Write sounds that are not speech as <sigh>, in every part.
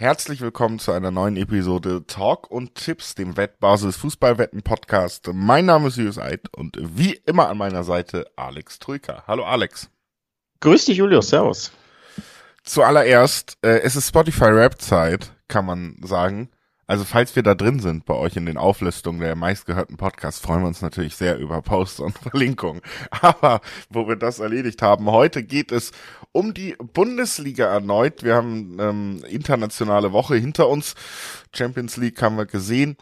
Herzlich willkommen zu einer neuen Episode Talk und Tipps, dem Wettbasis Fußballwetten Podcast. Mein Name ist Julius Eid und wie immer an meiner Seite Alex Trüker. Hallo Alex. Grüß dich Julius, servus. Zuallererst, äh, es ist Spotify Rap Zeit, kann man sagen. Also falls wir da drin sind bei euch in den Auflistungen der meistgehörten Podcasts, freuen wir uns natürlich sehr über Posts und <laughs> Verlinkungen. Aber wo wir das erledigt haben, heute geht es um die Bundesliga erneut. Wir haben ähm, internationale Woche hinter uns. Champions League haben wir gesehen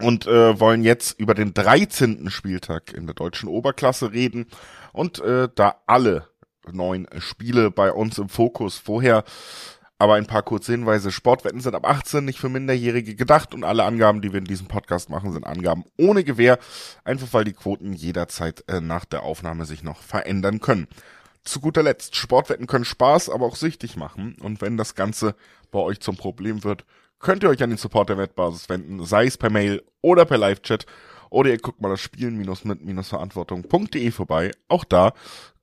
und äh, wollen jetzt über den 13. Spieltag in der deutschen Oberklasse reden und äh, da alle neun Spiele bei uns im Fokus. Vorher aber ein paar kurze Hinweise. Sportwetten sind ab 18 nicht für Minderjährige gedacht und alle Angaben, die wir in diesem Podcast machen, sind Angaben ohne Gewähr. Einfach weil die Quoten jederzeit äh, nach der Aufnahme sich noch verändern können. Zu guter Letzt, Sportwetten können Spaß, aber auch süchtig machen. Und wenn das Ganze bei euch zum Problem wird, könnt ihr euch an den Support der Wettbasis wenden, sei es per Mail oder per Live-Chat. Oder ihr guckt mal das Spielen-mit-verantwortung.de vorbei. Auch da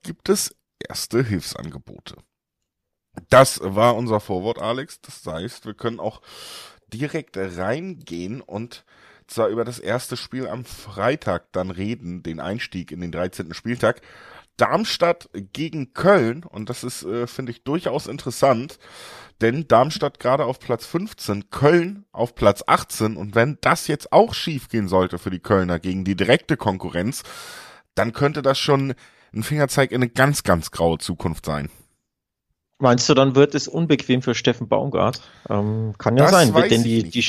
gibt es erste Hilfsangebote. Das war unser Vorwort, Alex. Das heißt, wir können auch direkt reingehen und zwar über das erste Spiel am Freitag dann reden, den Einstieg in den 13. Spieltag. Darmstadt gegen Köln und das ist, äh, finde ich, durchaus interessant, denn Darmstadt gerade auf Platz 15, Köln auf Platz 18 und wenn das jetzt auch schief gehen sollte für die Kölner gegen die direkte Konkurrenz, dann könnte das schon ein Fingerzeig in eine ganz, ganz graue Zukunft sein. Meinst du, dann wird es unbequem für Steffen Baumgart? Ähm, kann ja das sein, denn die, die,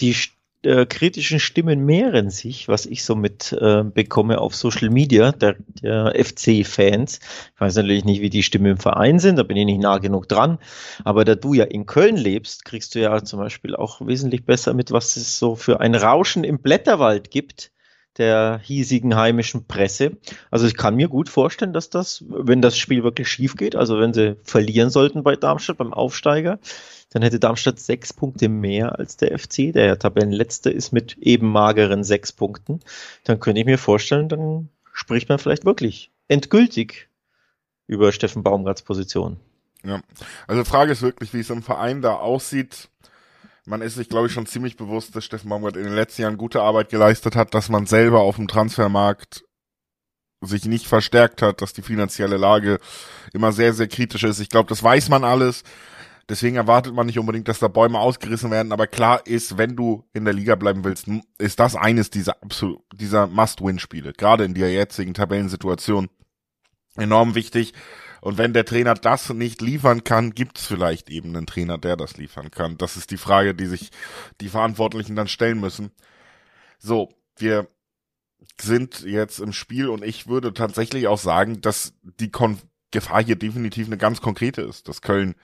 die äh, kritischen Stimmen mehren sich, was ich so mit äh, bekomme auf Social Media, der, der FC-Fans. Ich weiß natürlich nicht, wie die Stimmen im Verein sind, da bin ich nicht nah genug dran. Aber da du ja in Köln lebst, kriegst du ja zum Beispiel auch wesentlich besser mit, was es so für ein Rauschen im Blätterwald gibt der hiesigen heimischen Presse. Also ich kann mir gut vorstellen, dass das, wenn das Spiel wirklich schief geht, also wenn sie verlieren sollten bei Darmstadt beim Aufsteiger, dann hätte Darmstadt sechs Punkte mehr als der FC, der ja Tabellenletzter ist mit eben mageren sechs Punkten. Dann könnte ich mir vorstellen, dann spricht man vielleicht wirklich endgültig über Steffen Baumgarts Position. Ja, also Frage ist wirklich, wie es im Verein da aussieht man ist sich, glaube ich, schon ziemlich bewusst, dass Steffen Baumgart in den letzten Jahren gute Arbeit geleistet hat, dass man selber auf dem Transfermarkt sich nicht verstärkt hat, dass die finanzielle Lage immer sehr, sehr kritisch ist. Ich glaube, das weiß man alles. Deswegen erwartet man nicht unbedingt, dass da Bäume ausgerissen werden. Aber klar ist, wenn du in der Liga bleiben willst, ist das eines dieser absolut, dieser Must-Win-Spiele. Gerade in der jetzigen Tabellensituation enorm wichtig. Und wenn der Trainer das nicht liefern kann, gibt es vielleicht eben einen Trainer, der das liefern kann. Das ist die Frage, die sich die Verantwortlichen dann stellen müssen. So, wir sind jetzt im Spiel und ich würde tatsächlich auch sagen, dass die Kon Gefahr hier definitiv eine ganz konkrete ist, dass Köln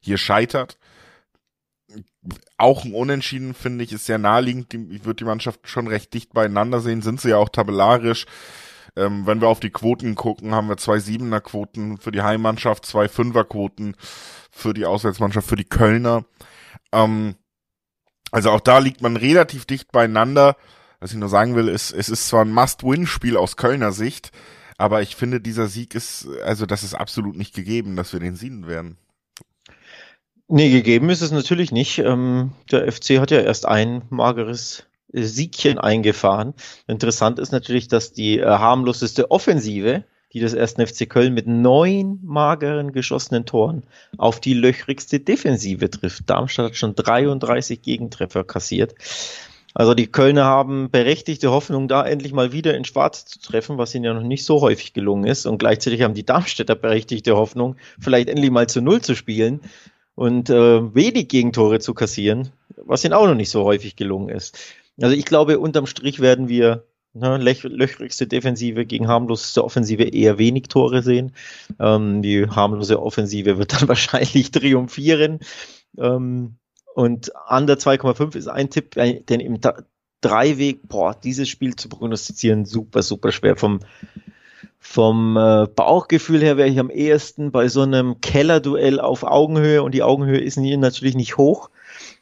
hier scheitert. Auch ein Unentschieden, finde ich, ist sehr naheliegend. Ich würde die Mannschaft schon recht dicht beieinander sehen, sind sie ja auch tabellarisch. Ähm, wenn wir auf die Quoten gucken, haben wir zwei Siebener Quoten für die Heimmannschaft, zwei Fünfer Quoten für die Auswärtsmannschaft, für die Kölner. Ähm, also auch da liegt man relativ dicht beieinander. Was ich nur sagen will, ist, es ist zwar ein Must-Win-Spiel aus Kölner Sicht, aber ich finde, dieser Sieg ist, also das ist absolut nicht gegeben, dass wir den siegen werden. Nee, gegeben ist es natürlich nicht. Ähm, der FC hat ja erst ein mageres Siegchen eingefahren. Interessant ist natürlich, dass die äh, harmloseste Offensive, die des ersten FC Köln mit neun mageren geschossenen Toren auf die löchrigste Defensive trifft. Darmstadt hat schon 33 Gegentreffer kassiert. Also die Kölner haben berechtigte Hoffnung, da endlich mal wieder in Schwarz zu treffen, was ihnen ja noch nicht so häufig gelungen ist. Und gleichzeitig haben die Darmstädter berechtigte Hoffnung, vielleicht endlich mal zu Null zu spielen und äh, wenig Gegentore zu kassieren, was ihnen auch noch nicht so häufig gelungen ist. Also ich glaube, unterm Strich werden wir ne, löchrigste Defensive gegen harmloseste Offensive eher wenig Tore sehen. Ähm, die harmlose Offensive wird dann <laughs> wahrscheinlich triumphieren. Ähm, und under 2,5 ist ein Tipp, äh, denn im Dreiweg, boah, dieses Spiel zu prognostizieren, super, super schwer. Vom, vom äh, Bauchgefühl her wäre ich am ehesten bei so einem Kellerduell auf Augenhöhe und die Augenhöhe ist hier natürlich nicht hoch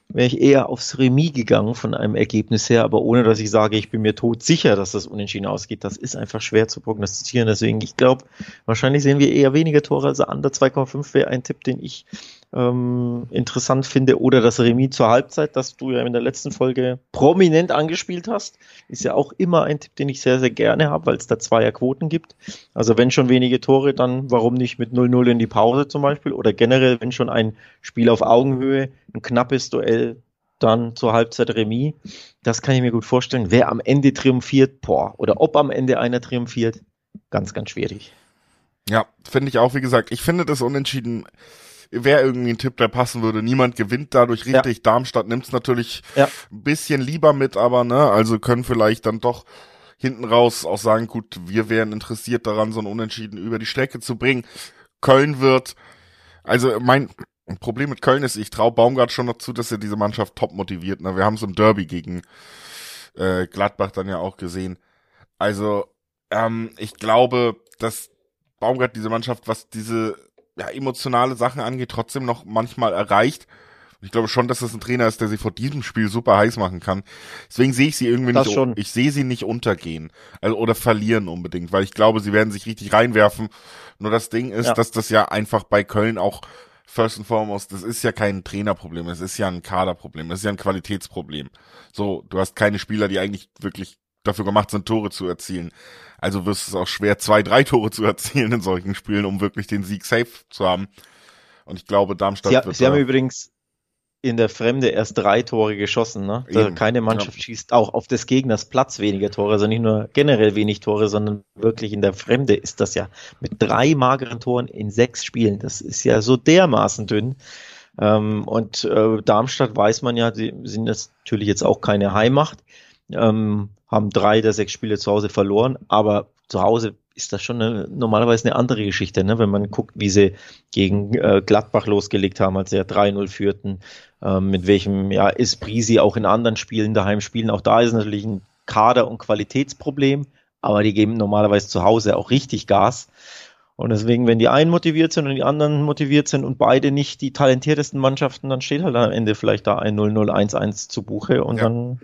wäre ich eher aufs Remis gegangen von einem Ergebnis her, aber ohne dass ich sage, ich bin mir tot sicher, dass das unentschieden ausgeht. Das ist einfach schwer zu prognostizieren. Deswegen, ich glaube, wahrscheinlich sehen wir eher weniger Tore, also under 2,5 wäre ein Tipp, den ich ähm, interessant finde oder das Remis zur Halbzeit, das du ja in der letzten Folge prominent angespielt hast, ist ja auch immer ein Tipp, den ich sehr, sehr gerne habe, weil es da zweier Quoten gibt. Also wenn schon wenige Tore, dann warum nicht mit 0-0 in die Pause zum Beispiel oder generell, wenn schon ein Spiel auf Augenhöhe, ein knappes Duell, dann zur Halbzeit Remis. Das kann ich mir gut vorstellen. Wer am Ende triumphiert, boah, oder ob am Ende einer triumphiert, ganz, ganz schwierig. Ja, finde ich auch, wie gesagt, ich finde das Unentschieden wäre irgendwie ein Tipp, der passen würde. Niemand gewinnt dadurch richtig. Ja. Darmstadt nimmt es natürlich ja. ein bisschen lieber mit, aber ne, also können vielleicht dann doch hinten raus auch sagen, gut, wir wären interessiert daran, so ein Unentschieden über die Strecke zu bringen. Köln wird, also mein Problem mit Köln ist, ich traue Baumgart schon noch zu, dass er diese Mannschaft top motiviert. Ne? Wir haben so ein Derby gegen äh, Gladbach dann ja auch gesehen. Also ähm, ich glaube, dass Baumgart diese Mannschaft, was diese ja, emotionale Sachen angeht, trotzdem noch manchmal erreicht. Ich glaube schon, dass das ein Trainer ist, der sie vor diesem Spiel super heiß machen kann. Deswegen sehe ich sie irgendwie das nicht, schon. ich sehe sie nicht untergehen. Also, oder verlieren unbedingt, weil ich glaube, sie werden sich richtig reinwerfen. Nur das Ding ist, ja. dass das ja einfach bei Köln auch first and foremost, das ist ja kein Trainerproblem, es ist ja ein Kaderproblem, es ist ja ein Qualitätsproblem. So, du hast keine Spieler, die eigentlich wirklich dafür gemacht sind, Tore zu erzielen. Also wirst es auch schwer, zwei, drei Tore zu erzielen in solchen Spielen, um wirklich den Sieg safe zu haben. Und ich glaube, Darmstadt Sie, wird. Sie haben übrigens in der Fremde erst drei Tore geschossen. Ne? Eben, keine Mannschaft ja. schießt auch auf des Gegners Platz weniger Tore, also nicht nur generell wenig Tore, sondern wirklich in der Fremde ist das ja mit drei mageren Toren in sechs Spielen. Das ist ja so dermaßen dünn. Ähm, und äh, Darmstadt weiß man ja, sie sind natürlich jetzt auch keine Heimmacht ähm, haben drei der sechs Spiele zu Hause verloren, aber zu Hause ist das schon eine, normalerweise eine andere Geschichte, ne? wenn man guckt, wie sie gegen äh, Gladbach losgelegt haben, als sie ja 3-0 führten, ähm, mit welchem ja, Esprit sie auch in anderen Spielen daheim spielen. Auch da ist natürlich ein Kader- und Qualitätsproblem, aber die geben normalerweise zu Hause auch richtig Gas. Und deswegen, wenn die einen motiviert sind und die anderen motiviert sind und beide nicht die talentiertesten Mannschaften, dann steht halt am Ende vielleicht da ein 0-0, 1-1 zu Buche und ja. dann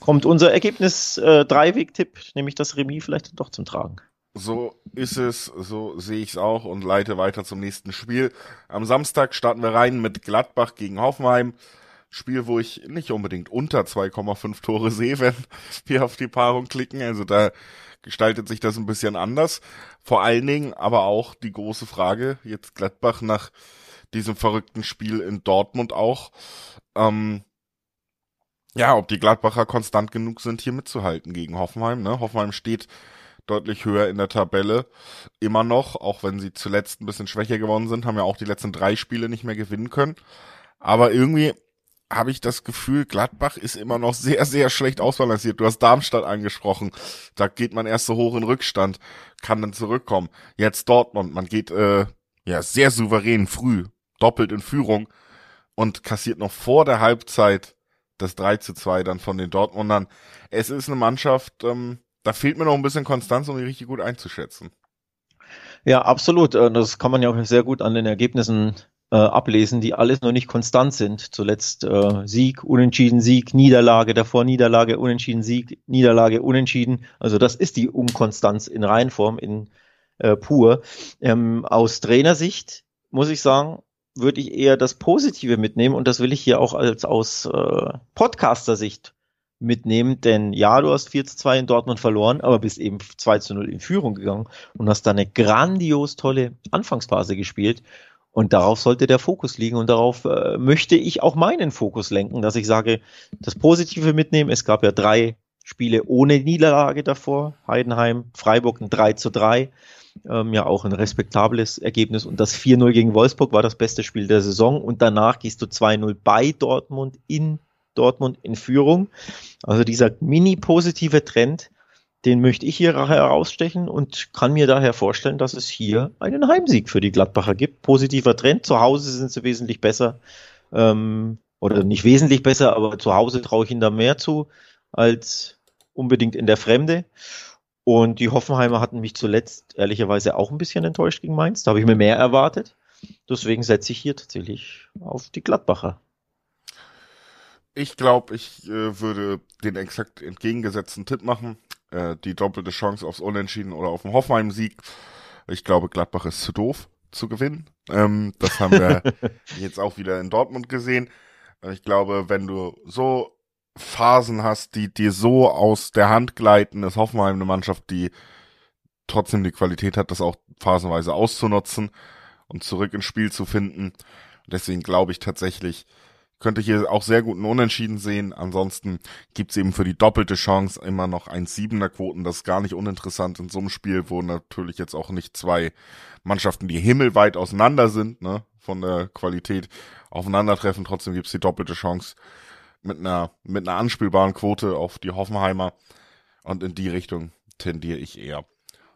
kommt unser Ergebnis äh, Dreiweg-Tipp, nämlich das Remis vielleicht doch zum Tragen. So ist es, so sehe ich es auch und leite weiter zum nächsten Spiel. Am Samstag starten wir rein mit Gladbach gegen Hoffenheim. Spiel, wo ich nicht unbedingt unter 2,5 Tore sehe, <laughs> wenn wir auf die Paarung klicken. Also da gestaltet sich das ein bisschen anders. Vor allen Dingen aber auch die große Frage, jetzt Gladbach nach diesem verrückten Spiel in Dortmund auch. Ähm, ja, ob die Gladbacher konstant genug sind, hier mitzuhalten gegen Hoffenheim. Ne? Hoffenheim steht deutlich höher in der Tabelle. Immer noch, auch wenn sie zuletzt ein bisschen schwächer geworden sind, haben ja auch die letzten drei Spiele nicht mehr gewinnen können. Aber irgendwie habe ich das Gefühl, Gladbach ist immer noch sehr, sehr schlecht ausbalanciert. Du hast Darmstadt angesprochen. Da geht man erst so hoch in Rückstand, kann dann zurückkommen. Jetzt Dortmund, man geht äh, ja sehr souverän früh, doppelt in Führung und kassiert noch vor der Halbzeit das 3 zu 2 dann von den Dortmundern. Es ist eine Mannschaft, ähm, da fehlt mir noch ein bisschen Konstanz, um die richtig gut einzuschätzen. Ja, absolut. Äh, das kann man ja auch sehr gut an den Ergebnissen äh, ablesen, die alles noch nicht konstant sind. Zuletzt äh, Sieg, Unentschieden, Sieg, Niederlage, davor Niederlage, Unentschieden, Sieg, Niederlage, Unentschieden. Also das ist die Unkonstanz in Reihenform, in äh, pur. Ähm, aus Trainersicht muss ich sagen, würde ich eher das Positive mitnehmen und das will ich hier auch als aus äh, Podcaster-Sicht mitnehmen, denn ja, du hast 4 zu 2 in Dortmund verloren, aber bist eben 2 zu 0 in Führung gegangen und hast da eine grandios tolle Anfangsphase gespielt und darauf sollte der Fokus liegen und darauf äh, möchte ich auch meinen Fokus lenken, dass ich sage, das Positive mitnehmen, es gab ja drei Spiele ohne Niederlage davor, Heidenheim, Freiburg ein 3 zu 3, ähm, ja auch ein respektables Ergebnis. Und das 4-0 gegen Wolfsburg war das beste Spiel der Saison. Und danach gehst du 2-0 bei Dortmund in Dortmund in Führung. Also dieser mini-positive Trend, den möchte ich hier herausstechen und kann mir daher vorstellen, dass es hier einen Heimsieg für die Gladbacher gibt. Positiver Trend. Zu Hause sind sie wesentlich besser. Ähm, oder nicht wesentlich besser, aber zu Hause traue ich ihnen da mehr zu als unbedingt in der Fremde. Und die Hoffenheimer hatten mich zuletzt ehrlicherweise auch ein bisschen enttäuscht gegen Mainz. Da habe ich mir mehr erwartet. Deswegen setze ich hier tatsächlich auf die Gladbacher. Ich glaube, ich äh, würde den exakt entgegengesetzten Tipp machen. Äh, die doppelte Chance aufs Unentschieden oder auf den Hoffenheim-Sieg. Ich glaube, Gladbach ist zu doof zu gewinnen. Ähm, das haben wir <laughs> jetzt auch wieder in Dortmund gesehen. Ich glaube, wenn du so Phasen hast, die dir so aus der Hand gleiten, ist Hoffenheim eine Mannschaft, die trotzdem die Qualität hat, das auch phasenweise auszunutzen und zurück ins Spiel zu finden. Deswegen glaube ich tatsächlich, könnte hier auch sehr gut einen Unentschieden sehen. Ansonsten gibt's eben für die doppelte Chance immer noch ein Siebener Quoten. Das ist gar nicht uninteressant in so einem Spiel, wo natürlich jetzt auch nicht zwei Mannschaften, die himmelweit auseinander sind, ne, von der Qualität aufeinandertreffen. Trotzdem gibt's die doppelte Chance mit einer, mit einer anspielbaren Quote auf die Hoffenheimer. Und in die Richtung tendiere ich eher.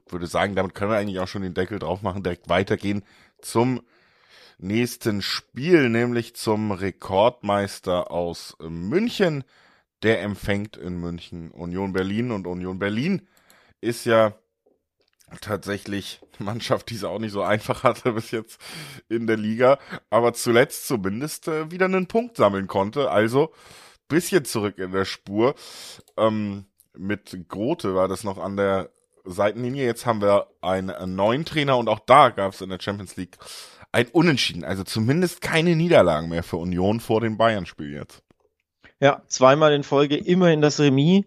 Würde sagen, damit können wir eigentlich auch schon den Deckel drauf machen, direkt weitergehen zum nächsten Spiel, nämlich zum Rekordmeister aus München. Der empfängt in München Union Berlin und Union Berlin ist ja tatsächlich eine Mannschaft, die es auch nicht so einfach hatte bis jetzt in der Liga, aber zuletzt zumindest äh, wieder einen Punkt sammeln konnte. Also bisschen zurück in der Spur. Ähm, mit Grote war das noch an der Seitenlinie. Jetzt haben wir einen neuen Trainer und auch da gab es in der Champions League ein Unentschieden. Also zumindest keine Niederlagen mehr für Union vor dem Bayern-Spiel jetzt. Ja, zweimal in Folge immerhin das Remis.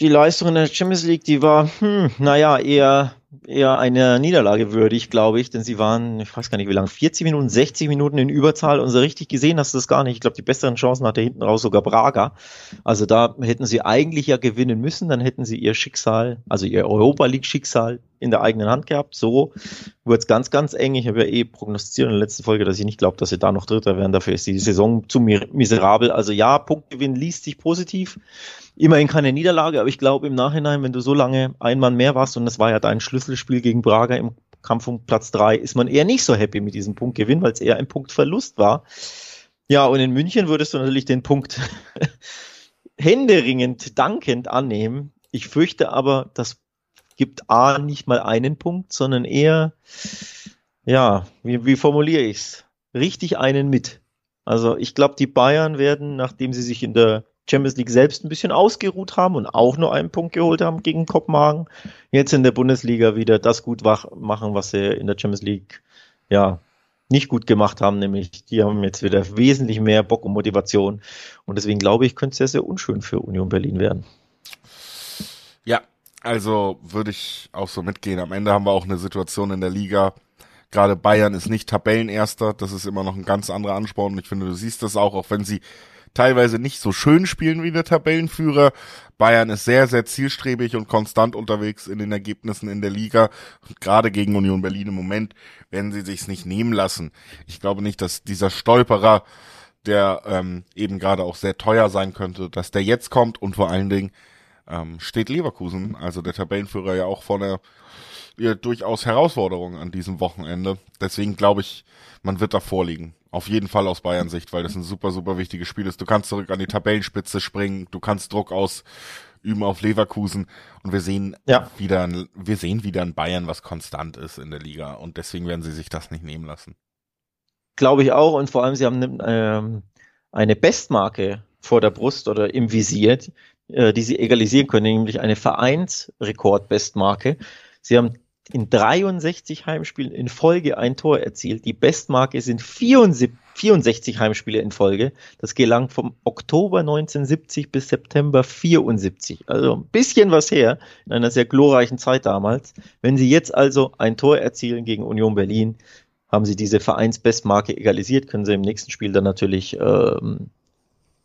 Die Leistung in der Champions League, die war, hm, naja, eher eher eine Niederlage würdig, glaube ich, denn sie waren, ich weiß gar nicht wie lange, 40 Minuten, 60 Minuten in Überzahl und so richtig gesehen hast du das gar nicht. Ich glaube, die besseren Chancen hatte hinten raus sogar Braga. Also da hätten sie eigentlich ja gewinnen müssen, dann hätten sie ihr Schicksal, also ihr Europa League Schicksal in der eigenen Hand gehabt. So wurde es ganz, ganz eng. Ich habe ja eh prognostiziert in der letzten Folge, dass ich nicht glaube, dass sie da noch Dritter werden. Dafür ist die Saison zu miserabel. Also ja, Punktgewinn liest sich positiv. Immerhin keine Niederlage, aber ich glaube im Nachhinein, wenn du so lange ein Mann mehr warst und das war ja dein Schlüsselspiel gegen Braga im Kampf um Platz drei, ist man eher nicht so happy mit diesem Punktgewinn, weil es eher ein Punktverlust war. Ja, und in München würdest du natürlich den Punkt <laughs> händeringend dankend annehmen. Ich fürchte aber, das gibt A nicht mal einen Punkt, sondern eher, ja, wie, wie formuliere ich's? Richtig einen mit. Also ich glaube, die Bayern werden, nachdem sie sich in der Champions League selbst ein bisschen ausgeruht haben und auch nur einen Punkt geholt haben gegen Kopenhagen. Jetzt in der Bundesliga wieder das gut machen, was sie in der Champions League ja nicht gut gemacht haben, nämlich die haben jetzt wieder wesentlich mehr Bock und Motivation. Und deswegen glaube ich, könnte es sehr, sehr unschön für Union Berlin werden. Ja, also würde ich auch so mitgehen. Am Ende haben wir auch eine Situation in der Liga. Gerade Bayern ist nicht Tabellenerster. Das ist immer noch ein ganz anderer Ansporn. Und ich finde, du siehst das auch, auch wenn sie teilweise nicht so schön spielen wie der Tabellenführer. Bayern ist sehr, sehr zielstrebig und konstant unterwegs in den Ergebnissen in der Liga. Und gerade gegen Union Berlin im Moment werden sie sich's nicht nehmen lassen. Ich glaube nicht, dass dieser Stolperer, der ähm, eben gerade auch sehr teuer sein könnte, dass der jetzt kommt und vor allen Dingen ähm, steht Leverkusen, also der Tabellenführer ja auch vor einer ja, durchaus Herausforderung an diesem Wochenende. Deswegen glaube ich, man wird da vorliegen. Auf jeden Fall aus Bayern Sicht, weil das ein super, super wichtiges Spiel ist. Du kannst zurück an die Tabellenspitze springen, du kannst Druck ausüben auf Leverkusen und wir sehen ja. wieder, wir sehen wieder ein Bayern, was konstant ist in der Liga und deswegen werden sie sich das nicht nehmen lassen. Glaube ich auch und vor allem sie haben ähm, eine Bestmarke vor der Brust oder im Visier, äh, die sie egalisieren können, nämlich eine Vereinsrekordbestmarke. Sie haben in 63 Heimspielen in Folge ein Tor erzielt. Die Bestmarke sind 74, 64 Heimspiele in Folge. Das gelang vom Oktober 1970 bis September 74. Also ein bisschen was her in einer sehr glorreichen Zeit damals. Wenn Sie jetzt also ein Tor erzielen gegen Union Berlin, haben Sie diese Vereinsbestmarke egalisiert, können Sie im nächsten Spiel dann natürlich ähm,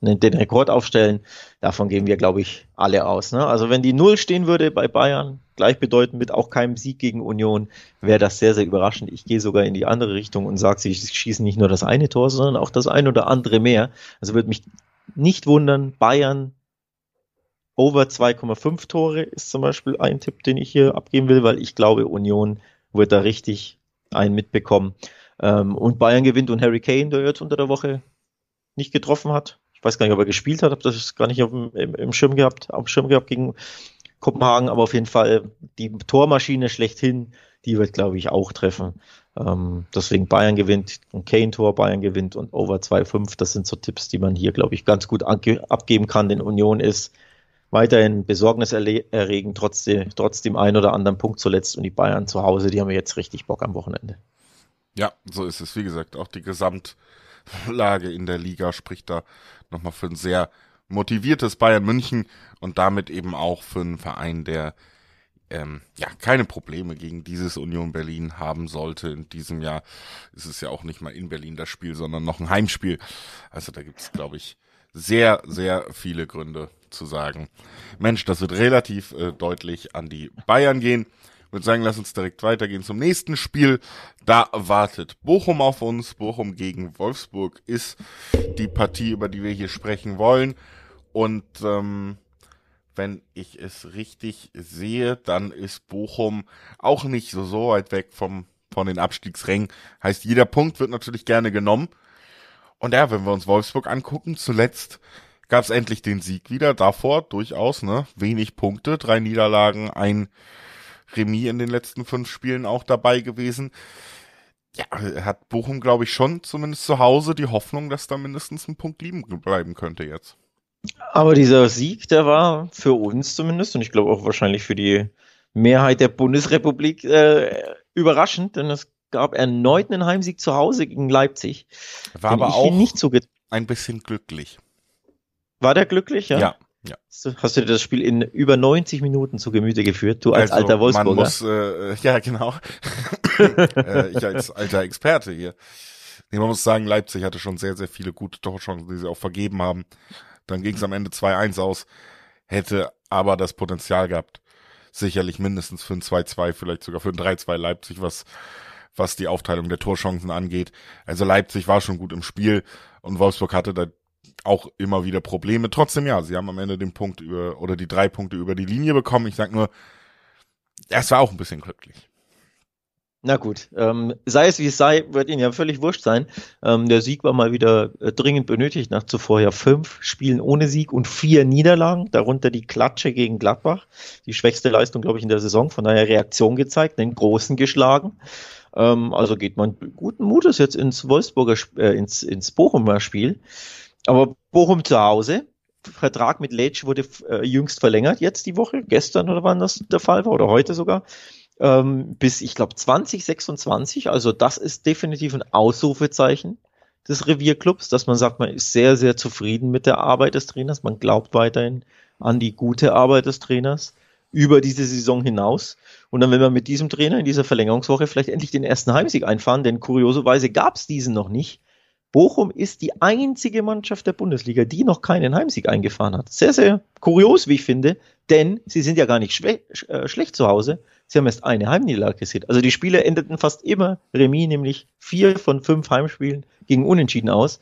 den Rekord aufstellen. Davon gehen wir, glaube ich, alle aus. Ne? Also wenn die Null stehen würde bei Bayern, gleichbedeutend mit auch keinem Sieg gegen Union, wäre das sehr, sehr überraschend. Ich gehe sogar in die andere Richtung und sage, sie schießen nicht nur das eine Tor, sondern auch das ein oder andere mehr. Also würde mich nicht wundern, Bayern over 2,5 Tore ist zum Beispiel ein Tipp, den ich hier abgeben will, weil ich glaube, Union wird da richtig einen mitbekommen. Ähm, und Bayern gewinnt und Harry Kane, der jetzt unter der Woche nicht getroffen hat, weiß gar nicht, ob er gespielt hat, habe das gar nicht auf dem, im, im Schirm gehabt, auf dem Schirm gehabt gegen Kopenhagen, aber auf jeden Fall die Tormaschine schlechthin, die wird, glaube ich, auch treffen. Ähm, deswegen Bayern gewinnt, ein Kane-Tor, Bayern gewinnt und Over 2,5. Das sind so Tipps, die man hier, glaube ich, ganz gut abgeben kann, denn Union ist weiterhin besorgniserregend, trotz, de, trotz dem einen oder anderen Punkt zuletzt. Und die Bayern zu Hause, die haben jetzt richtig Bock am Wochenende. Ja, so ist es. Wie gesagt, auch die Gesamtlage in der Liga spricht da nochmal für ein sehr motiviertes Bayern München und damit eben auch für einen Verein, der ähm, ja keine Probleme gegen dieses Union Berlin haben sollte. In diesem Jahr ist es ja auch nicht mal in Berlin das Spiel, sondern noch ein Heimspiel. Also da gibt es, glaube ich, sehr, sehr viele Gründe zu sagen, Mensch, das wird relativ äh, deutlich an die Bayern gehen. Ich würde sagen, lass uns direkt weitergehen zum nächsten Spiel. Da wartet Bochum auf uns. Bochum gegen Wolfsburg ist die Partie, über die wir hier sprechen wollen. Und ähm, wenn ich es richtig sehe, dann ist Bochum auch nicht so, so weit weg vom, von den Abstiegsrängen. Heißt, jeder Punkt wird natürlich gerne genommen. Und ja, wenn wir uns Wolfsburg angucken, zuletzt gab es endlich den Sieg wieder. Davor durchaus, ne? Wenig Punkte, drei Niederlagen, ein Remis in den letzten fünf Spielen auch dabei gewesen. Ja, hat Bochum, glaube ich, schon zumindest zu Hause die Hoffnung, dass da mindestens ein Punkt liegen bleiben könnte jetzt. Aber dieser Sieg, der war für uns zumindest und ich glaube auch wahrscheinlich für die Mehrheit der Bundesrepublik äh, überraschend, denn es gab erneut einen Heimsieg zu Hause gegen Leipzig. War aber auch nicht so ein bisschen glücklich. War der glücklich, ja? Ja. Ja. Hast du dir das Spiel in über 90 Minuten zu Gemüte geführt, du als also, alter Wolfsburger? Man muss, äh, <laughs> ja genau, <laughs> äh, ich als alter Experte hier. Nee, man muss sagen, Leipzig hatte schon sehr, sehr viele gute Torchancen, die sie auch vergeben haben. Dann ging es am Ende 2-1 aus, hätte aber das Potenzial gehabt, sicherlich mindestens für ein 2-2, vielleicht sogar für ein 3-2 Leipzig, was, was die Aufteilung der Torchancen angeht. Also Leipzig war schon gut im Spiel und Wolfsburg hatte da auch immer wieder Probleme. Trotzdem ja, sie haben am Ende den Punkt über oder die drei Punkte über die Linie bekommen. Ich sag nur, es war auch ein bisschen glücklich. Na gut, ähm, sei es wie es sei, wird Ihnen ja völlig wurscht sein. Ähm, der Sieg war mal wieder äh, dringend benötigt, nach zuvor ja fünf Spielen ohne Sieg und vier Niederlagen, darunter die Klatsche gegen Gladbach, die schwächste Leistung, glaube ich, in der Saison, von daher Reaktion gezeigt, den Großen geschlagen. Ähm, also geht man guten Mutes jetzt ins Wolfsburger, äh, ins, ins Bochumer Spiel. Aber Bochum zu Hause, Vertrag mit Letsch wurde äh, jüngst verlängert, jetzt die Woche, gestern oder wann das der Fall war, oder heute sogar, ähm, bis, ich glaube, 2026. Also das ist definitiv ein Ausrufezeichen des Revierclubs, dass man sagt, man ist sehr, sehr zufrieden mit der Arbeit des Trainers, man glaubt weiterhin an die gute Arbeit des Trainers über diese Saison hinaus. Und dann will man mit diesem Trainer in dieser Verlängerungswoche vielleicht endlich den ersten Heimsieg einfahren, denn kurioserweise gab es diesen noch nicht. Bochum ist die einzige Mannschaft der Bundesliga, die noch keinen Heimsieg eingefahren hat. Sehr, sehr kurios, wie ich finde, denn sie sind ja gar nicht äh, schlecht zu Hause. Sie haben erst eine Heimniederlage gesehen. Also die Spiele endeten fast immer Remis, nämlich vier von fünf Heimspielen gegen Unentschieden aus.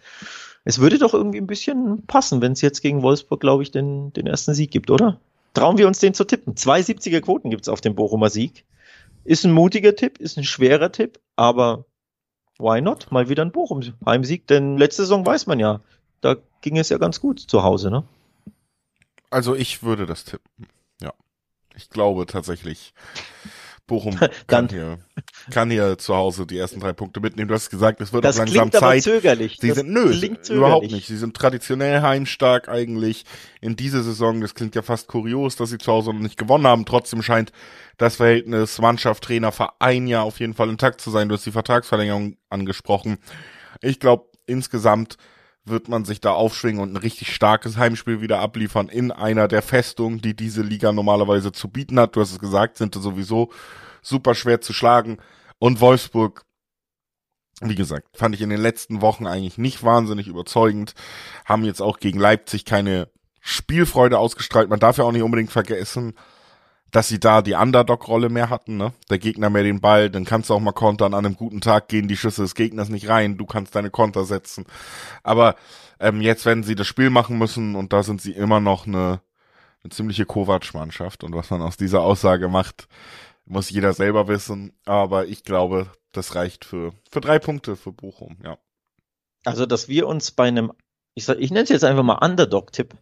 Es würde doch irgendwie ein bisschen passen, wenn es jetzt gegen Wolfsburg, glaube ich, den, den ersten Sieg gibt, oder? Trauen wir uns den zu tippen. 270er Quoten gibt es auf den Bochumer Sieg. Ist ein mutiger Tipp, ist ein schwerer Tipp, aber why not? Mal wieder ein Bochum Heimsieg, denn letzte Saison weiß man ja, da ging es ja ganz gut zu Hause, ne? Also ich würde das tippen. Ja. Ich glaube tatsächlich, Bochum <laughs> kann hier, kann hier zu Hause die ersten drei Punkte mitnehmen. Du hast gesagt, es wird das auch langsam Zeit. Aber zögerlich. Sie das sind nö, überhaupt nicht. Sie sind traditionell heimstark eigentlich in dieser Saison. Das klingt ja fast kurios, dass sie zu Hause noch nicht gewonnen haben. Trotzdem scheint das Verhältnis Mannschaft, Trainer, Verein ja auf jeden Fall intakt zu sein. Du hast die Vertragsverlängerung angesprochen. Ich glaube, insgesamt wird man sich da aufschwingen und ein richtig starkes Heimspiel wieder abliefern in einer der Festungen, die diese Liga normalerweise zu bieten hat. Du hast es gesagt, sind sowieso super schwer zu schlagen. Und Wolfsburg, wie gesagt, fand ich in den letzten Wochen eigentlich nicht wahnsinnig überzeugend. Haben jetzt auch gegen Leipzig keine Spielfreude ausgestrahlt. Man darf ja auch nicht unbedingt vergessen, dass sie da die Underdog-Rolle mehr hatten, ne? Der Gegner mehr den Ball, dann kannst du auch mal kontern, an einem guten Tag gehen die Schüsse des Gegners nicht rein, du kannst deine Konter setzen. Aber ähm, jetzt werden sie das Spiel machen müssen und da sind sie immer noch eine, eine ziemliche Kovac-Mannschaft. Und was man aus dieser Aussage macht, muss jeder selber wissen. Aber ich glaube, das reicht für, für drei Punkte für Bochum, ja. Also, dass wir uns bei einem, ich, sag, ich nenne es jetzt einfach mal Underdog-Tipp,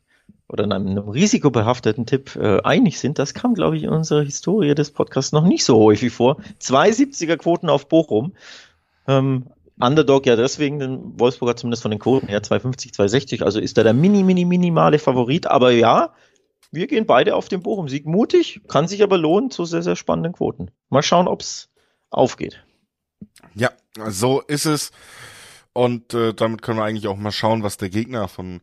oder in einem, einem risikobehafteten Tipp äh, einig sind, das kam, glaube ich, in unserer Historie des Podcasts noch nicht so häufig vor. 270er Quoten auf Bochum. Ähm, Underdog ja deswegen, denn Wolfsburg hat zumindest von den Quoten her 250, 260, also ist da der mini, mini, minimale Favorit. Aber ja, wir gehen beide auf den Bochum-Sieg. Mutig, kann sich aber lohnen zu sehr, sehr spannenden Quoten. Mal schauen, ob es aufgeht. Ja, so ist es. Und äh, damit können wir eigentlich auch mal schauen, was der Gegner von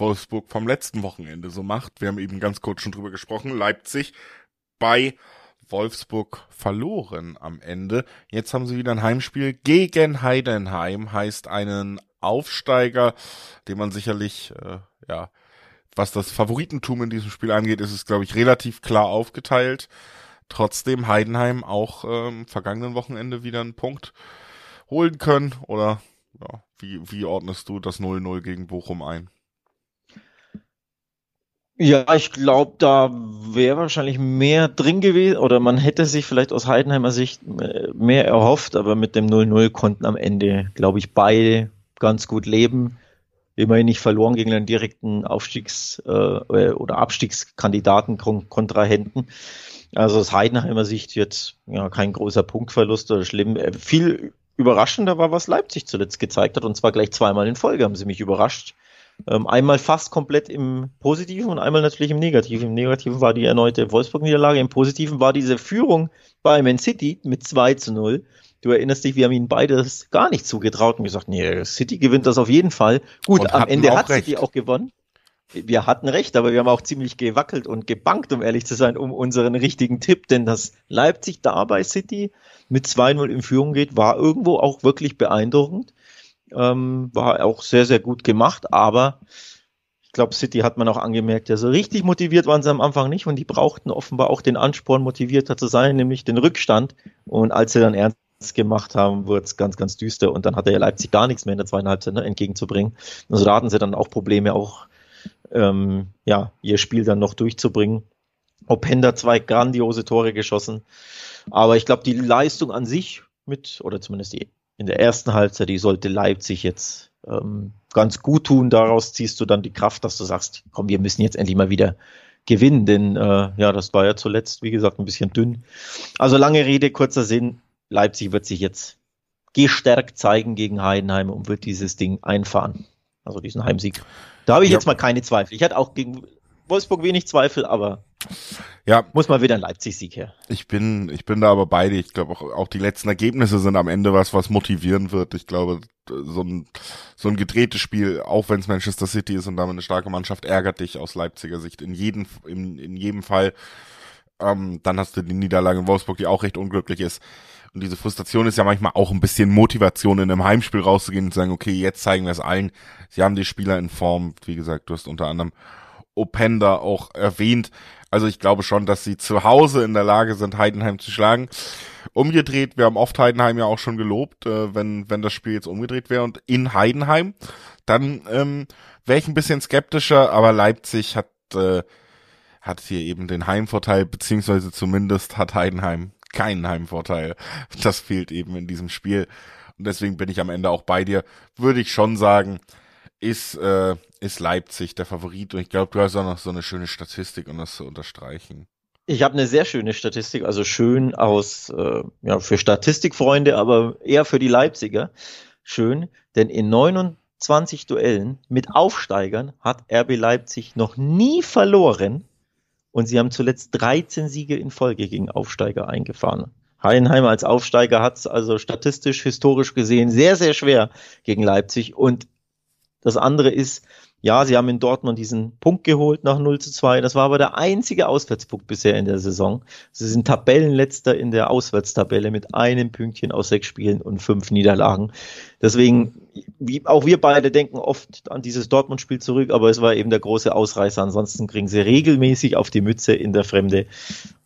Wolfsburg vom letzten Wochenende so macht. Wir haben eben ganz kurz schon drüber gesprochen. Leipzig bei Wolfsburg verloren am Ende. Jetzt haben sie wieder ein Heimspiel gegen Heidenheim, heißt einen Aufsteiger, den man sicherlich, äh, ja, was das Favoritentum in diesem Spiel angeht, ist es, glaube ich, relativ klar aufgeteilt. Trotzdem Heidenheim auch ähm, vergangenen Wochenende wieder einen Punkt holen können. Oder ja, wie, wie ordnest du das 0-0 gegen Bochum ein? Ja, ich glaube, da wäre wahrscheinlich mehr drin gewesen oder man hätte sich vielleicht aus Heidenheimer Sicht äh, mehr erhofft, aber mit dem 0-0 konnten am Ende, glaube ich, beide ganz gut leben. Immerhin nicht verloren gegen einen direkten Aufstiegs- äh, oder Abstiegskandidaten, Kontrahenten. Also aus Heidenheimer Sicht jetzt ja kein großer Punktverlust oder schlimm. Äh, viel überraschender war, was Leipzig zuletzt gezeigt hat, und zwar gleich zweimal in Folge haben sie mich überrascht. Ähm, einmal fast komplett im Positiven und einmal natürlich im Negativen. Im Negativen war die erneute Wolfsburg-Niederlage, im Positiven war diese Führung bei Man City mit 2 zu 0. Du erinnerst dich, wir haben ihnen beides gar nicht zugetraut und gesagt, nee, City gewinnt das auf jeden Fall. Gut, und am Ende hat recht. City auch gewonnen. Wir hatten recht, aber wir haben auch ziemlich gewackelt und gebankt, um ehrlich zu sein, um unseren richtigen Tipp, denn dass Leipzig da bei City mit 2-0 in Führung geht, war irgendwo auch wirklich beeindruckend. Ähm, war auch sehr, sehr gut gemacht, aber ich glaube, City hat man auch angemerkt, ja, so richtig motiviert waren sie am Anfang nicht und die brauchten offenbar auch den Ansporn, motivierter zu sein, nämlich den Rückstand. Und als sie dann ernst gemacht haben, wurde es ganz, ganz düster und dann hatte ja Leipzig gar nichts mehr in der zweiten Halbzeit ne, entgegenzubringen. Also da hatten sie dann auch Probleme, auch ähm, ja, ihr Spiel dann noch durchzubringen. Openda zwei grandiose Tore geschossen. Aber ich glaube, die Leistung an sich mit, oder zumindest die in der ersten Halbzeit, die sollte Leipzig jetzt ähm, ganz gut tun. Daraus ziehst du dann die Kraft, dass du sagst, komm, wir müssen jetzt endlich mal wieder gewinnen, denn äh, ja, das war ja zuletzt, wie gesagt, ein bisschen dünn. Also lange Rede, kurzer Sinn. Leipzig wird sich jetzt gestärkt zeigen gegen Heidenheim und wird dieses Ding einfahren. Also diesen Heimsieg. Da habe ich ja. jetzt mal keine Zweifel. Ich hatte auch gegen Wolfsburg wenig Zweifel, aber ja, muss mal wieder ein Leipzig-Sieg her. Ich bin, ich bin da aber beide. Ich glaube auch, auch die letzten Ergebnisse sind am Ende was, was motivieren wird. Ich glaube, so ein, so ein gedrehtes Spiel, auch wenn es Manchester City ist und damit eine starke Mannschaft, ärgert dich aus Leipziger Sicht in jedem, in, in jedem Fall. Ähm, dann hast du die Niederlage in Wolfsburg, die auch recht unglücklich ist. Und diese Frustration ist ja manchmal auch ein bisschen Motivation, in einem Heimspiel rauszugehen und zu sagen, okay, jetzt zeigen wir es allen. Sie haben die Spieler in Form. Wie gesagt, du hast unter anderem Openda auch erwähnt. Also ich glaube schon, dass sie zu Hause in der Lage sind, Heidenheim zu schlagen. Umgedreht, wir haben oft Heidenheim ja auch schon gelobt, äh, wenn, wenn das Spiel jetzt umgedreht wäre und in Heidenheim, dann ähm, wäre ich ein bisschen skeptischer, aber Leipzig hat, äh, hat hier eben den Heimvorteil, beziehungsweise zumindest hat Heidenheim keinen Heimvorteil. Das fehlt eben in diesem Spiel. Und deswegen bin ich am Ende auch bei dir. Würde ich schon sagen, ist, äh, ist Leipzig der Favorit. Und ich glaube, du hast auch noch so eine schöne Statistik, um das zu unterstreichen. Ich habe eine sehr schöne Statistik, also schön aus, äh, ja, für Statistikfreunde, aber eher für die Leipziger. Schön, denn in 29 Duellen mit Aufsteigern hat RB Leipzig noch nie verloren und sie haben zuletzt 13 Siege in Folge gegen Aufsteiger eingefahren. Heidenheim als Aufsteiger hat es also statistisch, historisch gesehen sehr, sehr schwer gegen Leipzig und das andere ist, ja, sie haben in Dortmund diesen Punkt geholt nach 0 zu 2. Das war aber der einzige Auswärtspunkt bisher in der Saison. Sie sind Tabellenletzter in der Auswärtstabelle mit einem Pünktchen aus sechs Spielen und fünf Niederlagen. Deswegen, wie, auch wir beide denken oft an dieses Dortmund-Spiel zurück, aber es war eben der große Ausreißer. Ansonsten kriegen sie regelmäßig auf die Mütze in der Fremde.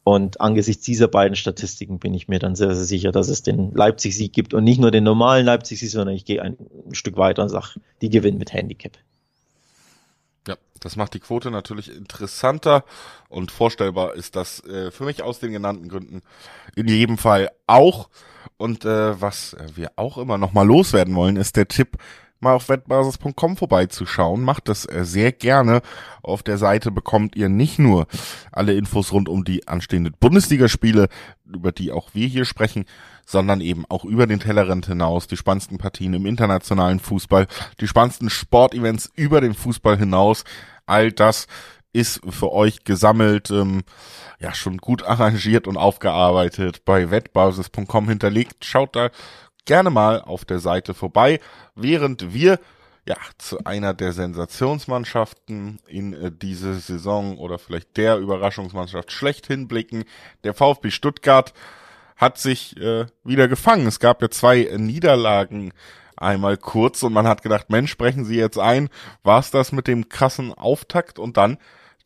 Und angesichts dieser beiden Statistiken bin ich mir dann sehr, sehr sicher, dass es den Leipzig-Sieg gibt und nicht nur den normalen Leipzig-Sieg, sondern ich gehe ein, Stück weiter und sage, die gewinnen mit Handicap. Ja, das macht die Quote natürlich interessanter und vorstellbar ist das äh, für mich aus den genannten Gründen in jedem Fall auch. Und äh, was wir auch immer noch mal loswerden wollen, ist der Tipp mal auf wettbasis.com vorbeizuschauen. Macht das äh, sehr gerne. Auf der Seite bekommt ihr nicht nur alle Infos rund um die anstehenden Bundesligaspiele, über die auch wir hier sprechen, sondern eben auch über den Tellerrand hinaus, die spannendsten Partien im internationalen Fußball, die spannendsten Sportevents über den Fußball hinaus. All das ist für euch gesammelt, ähm, ja, schon gut arrangiert und aufgearbeitet bei wettbasis.com hinterlegt. Schaut da gerne mal auf der Seite vorbei, während wir ja, zu einer der Sensationsmannschaften in äh, diese Saison oder vielleicht der Überraschungsmannschaft schlechthin blicken. Der VfB Stuttgart hat sich äh, wieder gefangen. Es gab ja zwei äh, Niederlagen einmal kurz und man hat gedacht, Mensch, sprechen Sie jetzt ein, war's das mit dem krassen Auftakt und dann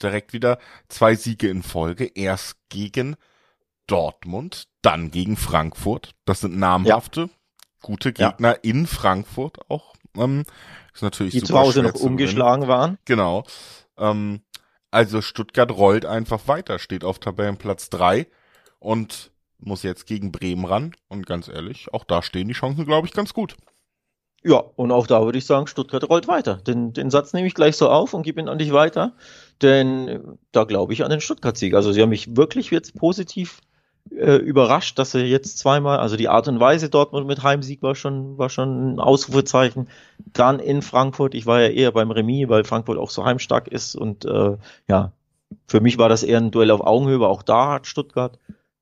direkt wieder zwei Siege in Folge, erst gegen Dortmund, dann gegen Frankfurt. Das sind namhafte, ja. Gute Gegner ja. in Frankfurt auch. Ähm, ist natürlich Die zu Hause noch umgeschlagen waren. Genau. Ähm, also Stuttgart rollt einfach weiter, steht auf Tabellenplatz drei und muss jetzt gegen Bremen ran. Und ganz ehrlich, auch da stehen die Chancen, glaube ich, ganz gut. Ja, und auch da würde ich sagen, Stuttgart rollt weiter. Den, den Satz nehme ich gleich so auf und gebe ihn an dich weiter, denn da glaube ich an den Stuttgart-Sieg. Also sie haben mich wirklich jetzt positiv äh, überrascht, dass sie jetzt zweimal, also die Art und Weise Dortmund mit Heimsieg war schon, war schon ein Ausrufezeichen. Dann in Frankfurt, ich war ja eher beim Remis, weil Frankfurt auch so heimstark ist und äh, ja, für mich war das eher ein Duell auf Augenhöhe, auch da hat Stuttgart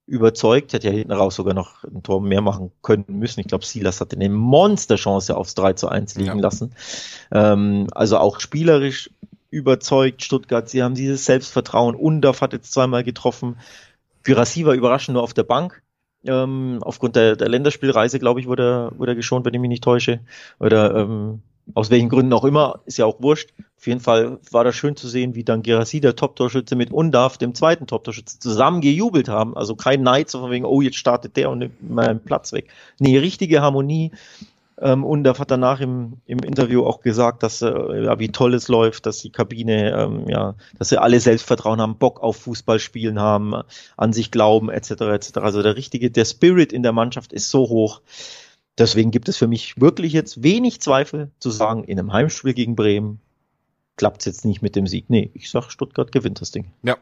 überzeugt, hätte ja hinten raus sogar noch ein Tor mehr machen können müssen. Ich glaube, Silas hatte eine Monsterchance aufs 3 zu 1 liegen ja. lassen. Ähm, also auch spielerisch überzeugt Stuttgart. Sie haben dieses Selbstvertrauen. Undorf hat jetzt zweimal getroffen. Gyrassi war überraschend nur auf der Bank. Ähm, aufgrund der, der Länderspielreise, glaube ich, wurde er, wurde er geschont, wenn ich mich nicht täusche. Oder ähm, aus welchen Gründen auch immer, ist ja auch wurscht. Auf jeden Fall war das schön zu sehen, wie dann Gerassi, der Top-Torschütze, mit Undarf, dem zweiten Top-Torschütze, zusammen gejubelt haben. Also kein Neid, so von wegen, oh, jetzt startet der und nimmt meinen Platz weg. Nee, richtige Harmonie. Ähm, Undarf hat danach im, im Interview auch gesagt, dass äh, ja, wie toll es läuft, dass die Kabine, ähm, ja, dass sie alle Selbstvertrauen haben, Bock auf Fußball spielen haben, an sich glauben, etc. etc. Also der richtige, der Spirit in der Mannschaft ist so hoch. Deswegen gibt es für mich wirklich jetzt wenig Zweifel zu sagen, in einem Heimspiel gegen Bremen klappt es jetzt nicht mit dem Sieg. Nee, ich sag, Stuttgart gewinnt das Ding. Ja.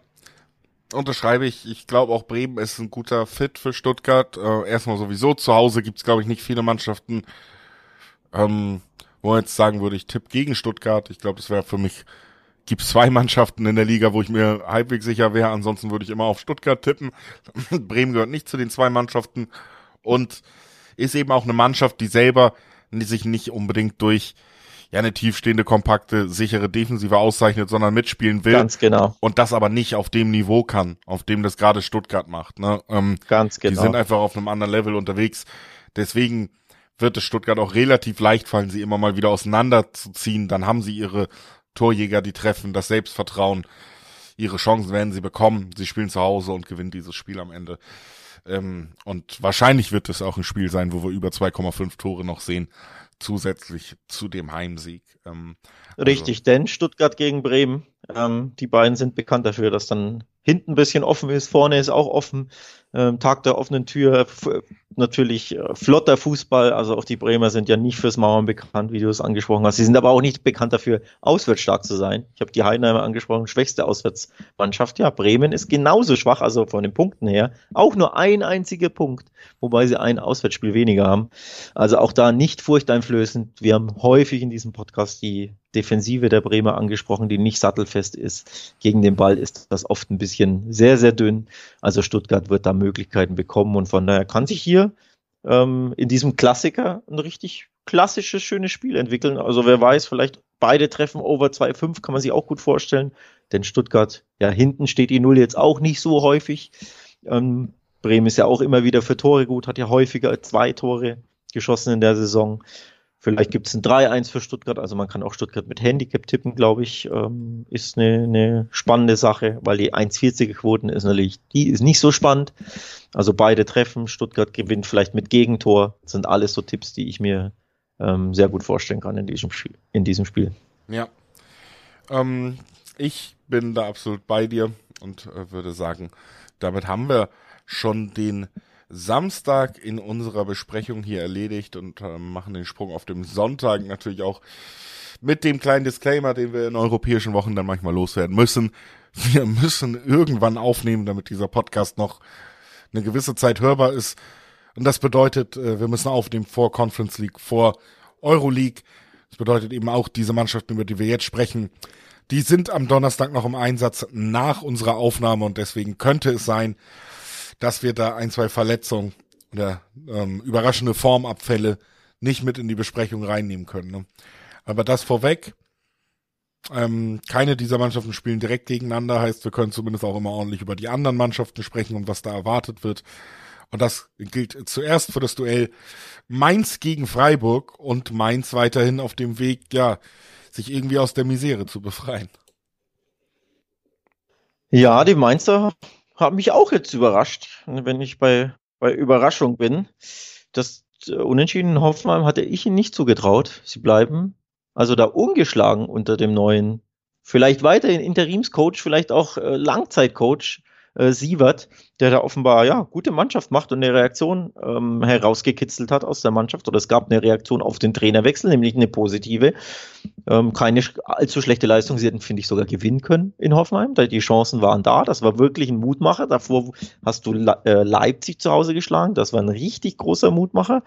Unterschreibe ich. Ich glaube auch Bremen ist ein guter Fit für Stuttgart. Äh, erstmal sowieso zu Hause gibt es, glaube ich, nicht viele Mannschaften, ähm, wo man jetzt sagen würde, ich tippe gegen Stuttgart. Ich glaube, das wäre für mich, gibt zwei Mannschaften in der Liga, wo ich mir halbwegs sicher wäre. Ansonsten würde ich immer auf Stuttgart tippen. <laughs> Bremen gehört nicht zu den zwei Mannschaften. Und ist eben auch eine Mannschaft, die selber die sich nicht unbedingt durch ja eine tiefstehende, kompakte, sichere Defensive auszeichnet, sondern mitspielen will. Ganz genau. Und das aber nicht auf dem Niveau kann, auf dem das gerade Stuttgart macht. Ne? Ähm, Ganz genau. Die sind einfach auf einem anderen Level unterwegs. Deswegen wird es Stuttgart auch relativ leicht fallen, sie immer mal wieder auseinanderzuziehen. Dann haben sie ihre Torjäger, die treffen, das Selbstvertrauen. Ihre Chancen werden sie bekommen. Sie spielen zu Hause und gewinnen dieses Spiel am Ende. Ähm, und wahrscheinlich wird es auch ein Spiel sein, wo wir über 2,5 Tore noch sehen, zusätzlich zu dem Heimsieg. Ähm, also Richtig, also, denn Stuttgart gegen Bremen, ähm, die beiden sind bekannt dafür, dass dann hinten ein bisschen offen ist, vorne ist auch offen. Ähm, Tag der offenen Tür, natürlich äh, flotter Fußball, also auch die Bremer sind ja nicht fürs Mauern bekannt, wie du es angesprochen hast. Sie sind aber auch nicht bekannt dafür, auswärts stark zu sein. Ich habe die Heidenheimer angesprochen, schwächste Auswärtsmannschaft. Ja, Bremen ist genauso schwach, also von den Punkten her. Auch nur ein einziger Punkt, wobei sie ein Auswärtsspiel weniger haben. Also auch da nicht furchteinflößend. Wir haben häufig in diesem Podcast die Defensive der Bremer angesprochen, die nicht sattelfest ist. Gegen den Ball ist das oft ein bisschen sehr, sehr dünn. Also Stuttgart wird da Möglichkeiten bekommen und von daher kann sich hier ähm, in diesem Klassiker ein richtig klassisches, schönes Spiel entwickeln. Also wer weiß, vielleicht beide treffen over 2-5, kann man sich auch gut vorstellen. Denn Stuttgart, ja, hinten steht die Null jetzt auch nicht so häufig. Ähm, Bremen ist ja auch immer wieder für Tore gut, hat ja häufiger zwei Tore geschossen in der Saison. Vielleicht gibt es ein 3-1 für Stuttgart, also man kann auch Stuttgart mit Handicap tippen, glaube ich, ähm, ist eine, eine spannende Sache, weil die 1,40er Quoten ist natürlich, die ist nicht so spannend. Also beide treffen, Stuttgart gewinnt vielleicht mit Gegentor, das sind alles so Tipps, die ich mir ähm, sehr gut vorstellen kann in diesem Spiel. In diesem Spiel. Ja. Ähm, ich bin da absolut bei dir und äh, würde sagen, damit haben wir schon den Samstag in unserer Besprechung hier erledigt und äh, machen den Sprung auf dem Sonntag natürlich auch mit dem kleinen Disclaimer, den wir in europäischen Wochen dann manchmal loswerden müssen. Wir müssen irgendwann aufnehmen, damit dieser Podcast noch eine gewisse Zeit hörbar ist. Und das bedeutet, äh, wir müssen aufnehmen vor Conference League, vor Euroleague, Das bedeutet eben auch, diese Mannschaften, über die wir jetzt sprechen, die sind am Donnerstag noch im Einsatz nach unserer Aufnahme und deswegen könnte es sein, dass wir da ein, zwei Verletzungen oder ähm, überraschende Formabfälle nicht mit in die Besprechung reinnehmen können. Ne? Aber das vorweg, ähm, keine dieser Mannschaften spielen direkt gegeneinander, heißt, wir können zumindest auch immer ordentlich über die anderen Mannschaften sprechen und was da erwartet wird. Und das gilt zuerst für das Duell Mainz gegen Freiburg und Mainz weiterhin auf dem Weg, ja, sich irgendwie aus der Misere zu befreien. Ja, die Mainzer haben mich auch jetzt überrascht, wenn ich bei, bei Überraschung bin. Das äh, Unentschieden in Hoffenheim hatte ich ihnen nicht zugetraut. Sie bleiben also da ungeschlagen unter dem neuen, vielleicht weiterhin Interimscoach, vielleicht auch äh, Langzeitcoach äh, Sievert, der da offenbar ja gute Mannschaft macht und eine Reaktion ähm, herausgekitzelt hat aus der Mannschaft. Oder es gab eine Reaktion auf den Trainerwechsel, nämlich eine positive. Ähm, keine allzu schlechte Leistung. Sie hätten, finde ich, sogar gewinnen können in Hoffenheim. Die Chancen waren da. Das war wirklich ein Mutmacher. Davor hast du äh, Leipzig zu Hause geschlagen. Das war ein richtig großer Mutmacher.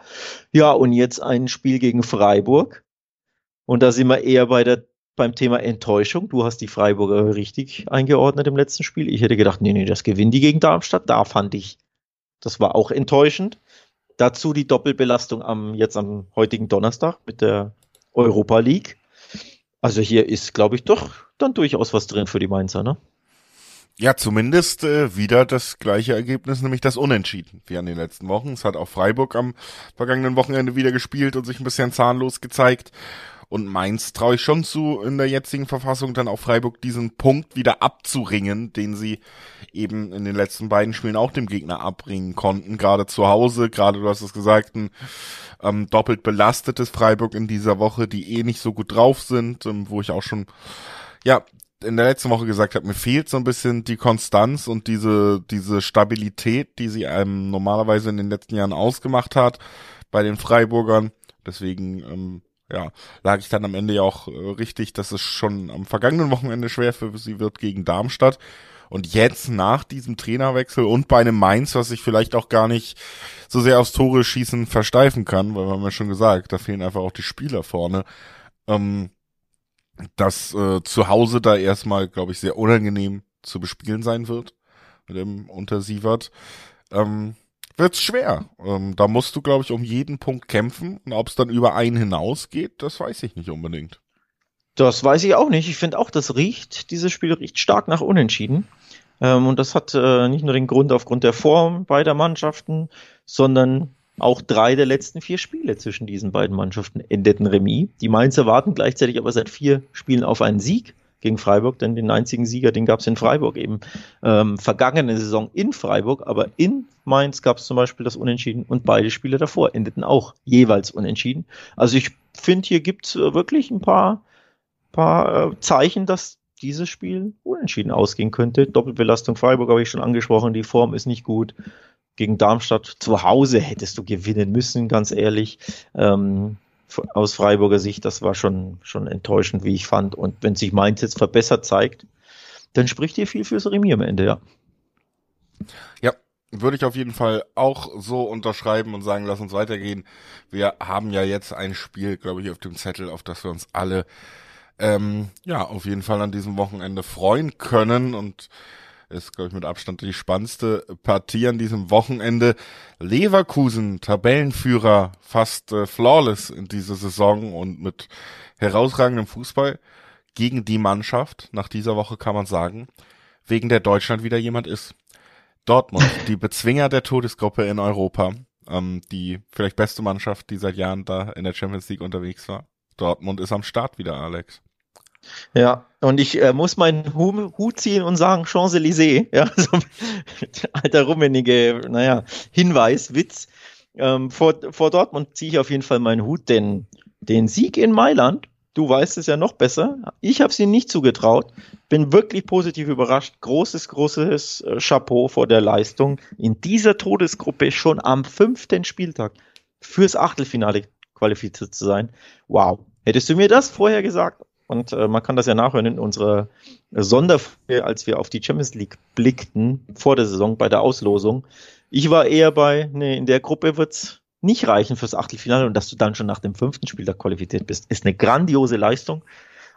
Ja, und jetzt ein Spiel gegen Freiburg. Und da sind wir eher bei der beim Thema Enttäuschung. Du hast die Freiburger richtig eingeordnet im letzten Spiel. Ich hätte gedacht, nee, nee, das gewinnen die gegen Darmstadt. Da fand ich, das war auch enttäuschend. Dazu die Doppelbelastung am, jetzt am heutigen Donnerstag mit der Europa League. Also hier ist, glaube ich, doch dann durchaus was drin für die Mainzer, ne? Ja, zumindest äh, wieder das gleiche Ergebnis, nämlich das Unentschieden, wie an den letzten Wochen. Es hat auch Freiburg am vergangenen Wochenende wieder gespielt und sich ein bisschen zahnlos gezeigt. Und Mainz traue ich schon zu, in der jetzigen Verfassung dann auch Freiburg diesen Punkt wieder abzuringen, den sie eben in den letzten beiden Spielen auch dem Gegner abbringen konnten. Gerade zu Hause, gerade du hast es gesagt, ein ähm, doppelt belastetes Freiburg in dieser Woche, die eh nicht so gut drauf sind, ähm, wo ich auch schon, ja, in der letzten Woche gesagt habe, mir fehlt so ein bisschen die Konstanz und diese, diese Stabilität, die sie einem normalerweise in den letzten Jahren ausgemacht hat bei den Freiburgern. Deswegen ähm, ja, lag ich dann am Ende ja auch äh, richtig, dass es schon am vergangenen Wochenende schwer für sie wird gegen Darmstadt. Und jetzt nach diesem Trainerwechsel und bei einem Mainz, was ich vielleicht auch gar nicht so sehr aufs Tore schießen versteifen kann, weil wir haben ja schon gesagt, da fehlen einfach auch die Spieler vorne. Ähm, dass äh, zu Hause da erstmal, glaube ich, sehr unangenehm zu bespielen sein wird mit dem Untersievert. Ähm, wird's schwer. Ähm, da musst du, glaube ich, um jeden Punkt kämpfen. Und ob es dann über einen hinausgeht, das weiß ich nicht unbedingt. Das weiß ich auch nicht. Ich finde auch, das riecht, dieses Spiel riecht stark nach Unentschieden. Ähm, und das hat äh, nicht nur den Grund aufgrund der Form beider Mannschaften, sondern auch drei der letzten vier Spiele zwischen diesen beiden Mannschaften endeten Remis. Die Mainzer warten gleichzeitig aber seit vier Spielen auf einen Sieg gegen Freiburg, denn den einzigen Sieger, den gab es in Freiburg eben ähm, vergangene Saison in Freiburg, aber in Mainz gab es zum Beispiel das Unentschieden und beide Spiele davor endeten auch jeweils unentschieden. Also ich finde, hier gibt es äh, wirklich ein paar, paar äh, Zeichen, dass dieses Spiel unentschieden ausgehen könnte. Doppelbelastung Freiburg habe ich schon angesprochen, die Form ist nicht gut. Gegen Darmstadt zu Hause hättest du gewinnen müssen, ganz ehrlich. Ähm, aus Freiburger Sicht, das war schon, schon enttäuschend, wie ich fand. Und wenn sich Mainz jetzt verbessert zeigt, dann spricht hier viel fürs Remis am Ende, ja. Ja, würde ich auf jeden Fall auch so unterschreiben und sagen, lass uns weitergehen. Wir haben ja jetzt ein Spiel, glaube ich, auf dem Zettel, auf das wir uns alle ähm, ja auf jeden Fall an diesem Wochenende freuen können und ist, glaube ich, mit Abstand die spannendste Partie an diesem Wochenende. Leverkusen, Tabellenführer, fast äh, flawless in dieser Saison und mit herausragendem Fußball gegen die Mannschaft, nach dieser Woche kann man sagen, wegen der Deutschland wieder jemand ist. Dortmund, <laughs> die Bezwinger der Todesgruppe in Europa, ähm, die vielleicht beste Mannschaft, die seit Jahren da in der Champions League unterwegs war. Dortmund ist am Start wieder, Alex. Ja, und ich äh, muss meinen Hut ziehen und sagen Champs-Élysées, <laughs> ja, so alter rummenige, naja, Hinweis, Witz. Ähm, vor, vor Dortmund ziehe ich auf jeden Fall meinen Hut, denn den Sieg in Mailand, du weißt es ja noch besser, ich habe es ihnen nicht zugetraut, bin wirklich positiv überrascht, großes, großes äh, Chapeau vor der Leistung in dieser Todesgruppe schon am fünften Spieltag fürs Achtelfinale qualifiziert zu sein. Wow. Hättest du mir das vorher gesagt, und äh, man kann das ja nachhören in unserer Sonderfolge, als wir auf die Champions League blickten vor der Saison bei der Auslosung. Ich war eher bei, nee, in der Gruppe wird's nicht reichen fürs Achtelfinale und dass du dann schon nach dem fünften Spiel da qualifiziert bist, ist eine grandiose Leistung.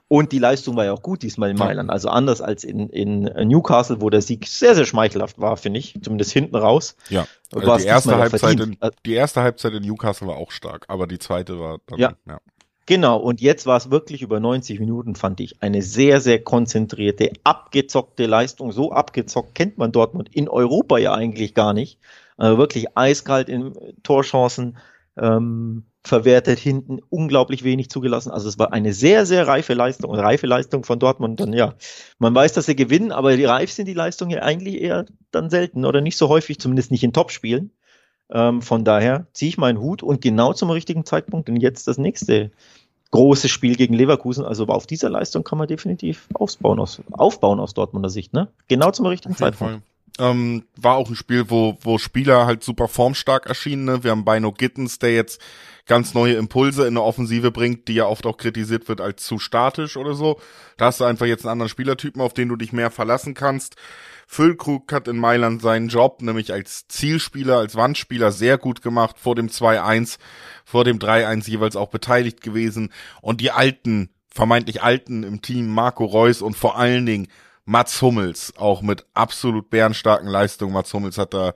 Und die Leistung war ja auch gut diesmal in Mailand. Also anders als in, in Newcastle, wo der Sieg sehr, sehr schmeichelhaft war, finde ich. Zumindest hinten raus. Ja. Also die, erste Halbzeit in, die erste Halbzeit in Newcastle war auch stark, aber die zweite war dann, ja. ja. Genau, und jetzt war es wirklich über 90 Minuten, fand ich, eine sehr, sehr konzentrierte, abgezockte Leistung. So abgezockt kennt man Dortmund in Europa ja eigentlich gar nicht. Also wirklich eiskalt in Torchancen, ähm, verwertet, hinten unglaublich wenig zugelassen. Also es war eine sehr, sehr reife Leistung, reife Leistung von Dortmund. Dann ja, man weiß, dass sie gewinnen, aber reif sind die Leistungen ja eigentlich eher dann selten oder nicht so häufig, zumindest nicht in Topspielen. Ähm, von daher ziehe ich meinen Hut und genau zum richtigen Zeitpunkt, denn jetzt das nächste große Spiel gegen Leverkusen. Also auf dieser Leistung kann man definitiv aufbauen aus, aufbauen aus Dortmunder Sicht, ne? Genau zum richtigen Zeitpunkt. Ähm, war auch ein Spiel, wo, wo Spieler halt super formstark erschienen. Ne? Wir haben Bino Gittens, der jetzt ganz neue Impulse in der Offensive bringt, die ja oft auch kritisiert wird als zu statisch oder so. Da hast du einfach jetzt einen anderen Spielertypen, auf den du dich mehr verlassen kannst. Füllkrug hat in Mailand seinen Job, nämlich als Zielspieler, als Wandspieler sehr gut gemacht, vor dem 2-1, vor dem 3-1 jeweils auch beteiligt gewesen. Und die alten, vermeintlich alten im Team, Marco Reus und vor allen Dingen Mats Hummels, auch mit absolut bärenstarken Leistungen. Mats Hummels hat da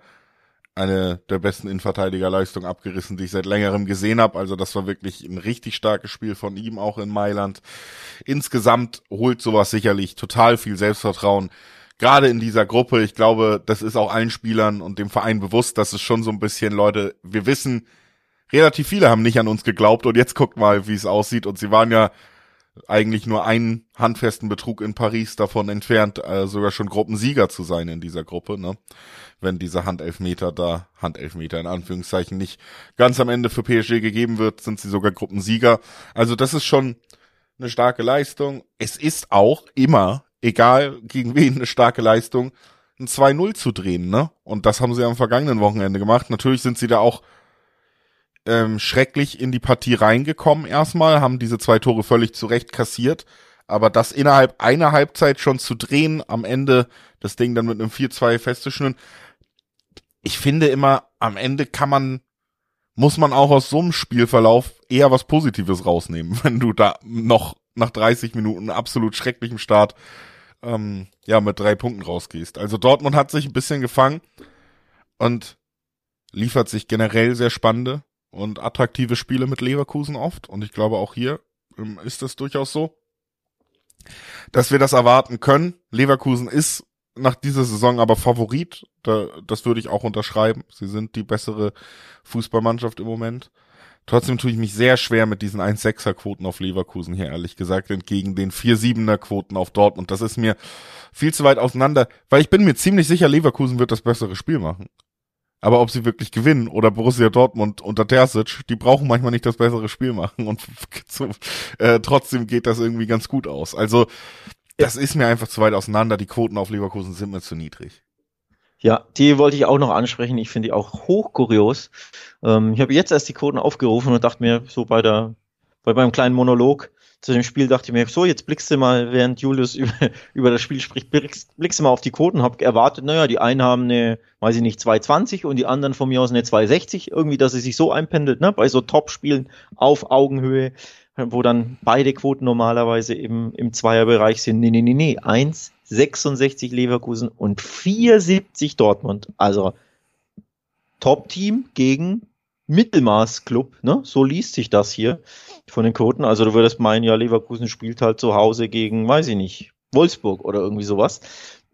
eine der besten Innenverteidigerleistungen abgerissen, die ich seit längerem gesehen habe. Also das war wirklich ein richtig starkes Spiel von ihm auch in Mailand. Insgesamt holt sowas sicherlich total viel Selbstvertrauen. Gerade in dieser Gruppe, ich glaube, das ist auch allen Spielern und dem Verein bewusst, dass es schon so ein bisschen, Leute, wir wissen, relativ viele haben nicht an uns geglaubt und jetzt guckt mal, wie es aussieht. Und sie waren ja eigentlich nur einen handfesten Betrug in Paris davon entfernt, äh, sogar schon Gruppensieger zu sein in dieser Gruppe, ne? Wenn dieser Handelfmeter da, Handelfmeter in Anführungszeichen, nicht ganz am Ende für PSG gegeben wird, sind sie sogar Gruppensieger. Also das ist schon eine starke Leistung. Es ist auch immer, egal gegen wen, eine starke Leistung, ein 2-0 zu drehen, ne? Und das haben sie am vergangenen Wochenende gemacht. Natürlich sind sie da auch ähm, schrecklich in die Partie reingekommen erstmal, haben diese zwei Tore völlig zurecht kassiert. Aber das innerhalb einer Halbzeit schon zu drehen, am Ende das Ding dann mit einem 4-2 festzuschnüren. Ich finde immer, am Ende kann man, muss man auch aus so einem Spielverlauf eher was Positives rausnehmen, <laughs> wenn du da noch nach 30 Minuten absolut schrecklichem Start ähm, ja mit drei Punkten rausgehst. Also Dortmund hat sich ein bisschen gefangen und liefert sich generell sehr spannende und attraktive Spiele mit Leverkusen oft. Und ich glaube auch hier ähm, ist es durchaus so, dass wir das erwarten können. Leverkusen ist nach dieser Saison aber Favorit. Da, das würde ich auch unterschreiben. Sie sind die bessere Fußballmannschaft im Moment. Trotzdem tue ich mich sehr schwer mit diesen 1,6er Quoten auf Leverkusen hier, ehrlich gesagt, entgegen den 4,7er Quoten auf Dortmund. Das ist mir viel zu weit auseinander, weil ich bin mir ziemlich sicher, Leverkusen wird das bessere Spiel machen. Aber ob sie wirklich gewinnen oder Borussia Dortmund unter Terzic, die brauchen manchmal nicht das bessere Spiel machen und <laughs> äh, trotzdem geht das irgendwie ganz gut aus. Also das ist mir einfach zu weit auseinander. Die Quoten auf Leverkusen sind mir zu niedrig. Ja, die wollte ich auch noch ansprechen. Ich finde die auch hochkurios. Ähm, ich habe jetzt erst die Quoten aufgerufen und dachte mir so bei der bei meinem kleinen Monolog, zu dem Spiel dachte ich mir, so, jetzt blickst du mal, während Julius <laughs> über, über das Spiel spricht, blickst, blickst du mal auf die Quoten, hab erwartet, naja, die einen haben eine, weiß ich nicht, 220 und die anderen von mir aus eine 260, irgendwie, dass es sich so einpendelt, ne, bei so Top-Spielen auf Augenhöhe, wo dann beide Quoten normalerweise im, im Zweierbereich sind. Nee, nee, nee, nee, 1,66 Leverkusen und 4,70 Dortmund. Also Top-Team gegen Mittelmaß-Club, ne? So liest sich das hier von den Quoten. Also du würdest meinen, ja, Leverkusen spielt halt zu Hause gegen, weiß ich nicht, Wolfsburg oder irgendwie sowas.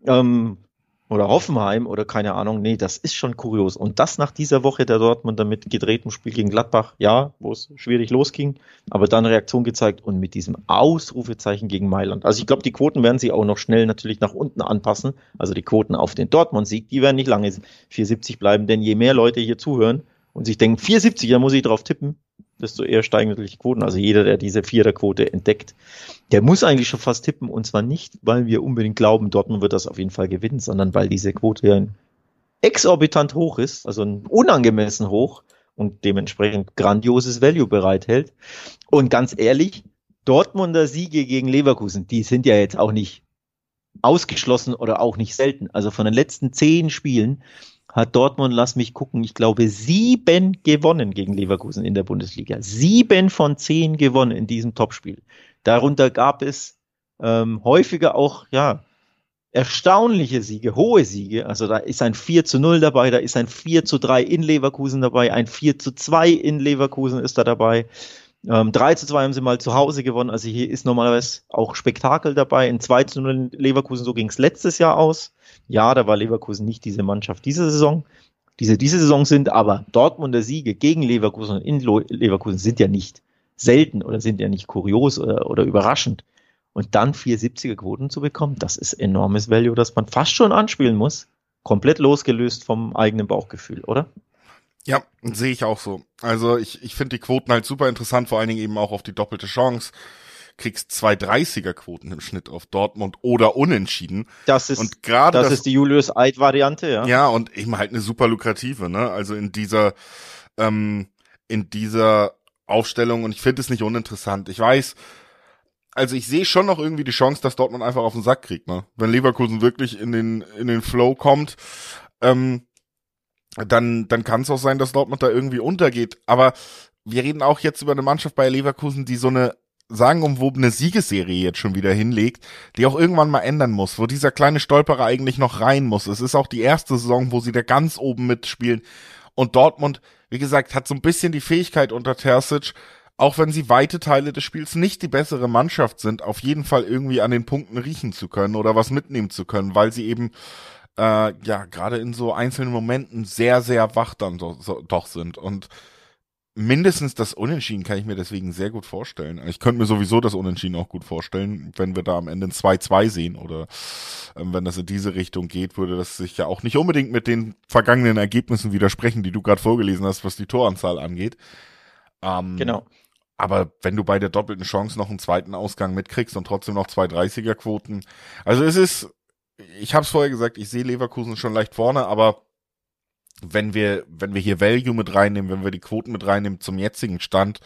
Ähm, oder Hoffenheim oder keine Ahnung. Nee, das ist schon kurios. Und das nach dieser Woche der Dortmund damit gedrehtem Spiel gegen Gladbach, ja, wo es schwierig losging, aber dann Reaktion gezeigt und mit diesem Ausrufezeichen gegen Mailand. Also ich glaube, die Quoten werden sie auch noch schnell natürlich nach unten anpassen. Also die Quoten auf den Dortmund-Sieg, die werden nicht lange 470 bleiben, denn je mehr Leute hier zuhören und sich denken, 470, da muss ich drauf tippen, desto eher steigen natürlich die Quoten. Also jeder, der diese Viererquote entdeckt, der muss eigentlich schon fast tippen. Und zwar nicht, weil wir unbedingt glauben, Dortmund wird das auf jeden Fall gewinnen, sondern weil diese Quote ja exorbitant hoch ist, also unangemessen hoch und dementsprechend grandioses Value bereithält. Und ganz ehrlich, Dortmunder Siege gegen Leverkusen, die sind ja jetzt auch nicht ausgeschlossen oder auch nicht selten. Also von den letzten zehn Spielen hat Dortmund, lass mich gucken, ich glaube sieben gewonnen gegen Leverkusen in der Bundesliga. Sieben von zehn gewonnen in diesem Topspiel. Darunter gab es ähm, häufiger auch, ja, erstaunliche Siege, hohe Siege. Also da ist ein 4 zu 0 dabei, da ist ein 4 zu 3 in Leverkusen dabei, ein 4 zu 2 in Leverkusen ist da dabei. Ähm, 3 zu 2 haben sie mal zu Hause gewonnen. Also hier ist normalerweise auch Spektakel dabei. In 2 zu 0 in Leverkusen, so ging es letztes Jahr aus. Ja, da war Leverkusen nicht diese Mannschaft diese Saison, diese diese Saison sind, aber Dortmunder Siege gegen Leverkusen und in Leverkusen sind ja nicht selten oder sind ja nicht kurios oder, oder überraschend. Und dann 470er Quoten zu bekommen, das ist enormes Value, das man fast schon anspielen muss. Komplett losgelöst vom eigenen Bauchgefühl, oder? Ja, sehe ich auch so. Also ich, ich finde die Quoten halt super interessant, vor allen Dingen eben auch auf die doppelte Chance. Kriegst zwei 30er Quoten im Schnitt auf Dortmund oder unentschieden. Das ist, und gerade das, das ist die Julius Eid Variante, ja. Ja, und eben halt eine super lukrative, ne? Also in dieser, ähm, in dieser Aufstellung und ich finde es nicht uninteressant. Ich weiß, also ich sehe schon noch irgendwie die Chance, dass Dortmund einfach auf den Sack kriegt, ne? Wenn Leverkusen wirklich in den, in den Flow kommt, ähm, dann, dann kann es auch sein, dass Dortmund da irgendwie untergeht. Aber wir reden auch jetzt über eine Mannschaft bei Leverkusen, die so eine sagenumwobene Siegesserie jetzt schon wieder hinlegt, die auch irgendwann mal ändern muss, wo dieser kleine Stolperer eigentlich noch rein muss. Es ist auch die erste Saison, wo sie da ganz oben mitspielen. Und Dortmund, wie gesagt, hat so ein bisschen die Fähigkeit unter Terzic, auch wenn sie weite Teile des Spiels nicht die bessere Mannschaft sind, auf jeden Fall irgendwie an den Punkten riechen zu können oder was mitnehmen zu können, weil sie eben äh, ja gerade in so einzelnen Momenten sehr, sehr wach dann so, so, doch sind. Und mindestens das Unentschieden kann ich mir deswegen sehr gut vorstellen. Ich könnte mir sowieso das Unentschieden auch gut vorstellen, wenn wir da am Ende ein 2-2 sehen oder ähm, wenn das in diese Richtung geht, würde das sich ja auch nicht unbedingt mit den vergangenen Ergebnissen widersprechen, die du gerade vorgelesen hast, was die Toranzahl angeht. Ähm, genau. Aber wenn du bei der doppelten Chance noch einen zweiten Ausgang mitkriegst und trotzdem noch zwei 30er Quoten, also es ist, ich habe es vorher gesagt, ich sehe Leverkusen schon leicht vorne, aber wenn wir, wenn wir hier Value mit reinnehmen, wenn wir die Quoten mit reinnehmen zum jetzigen Stand,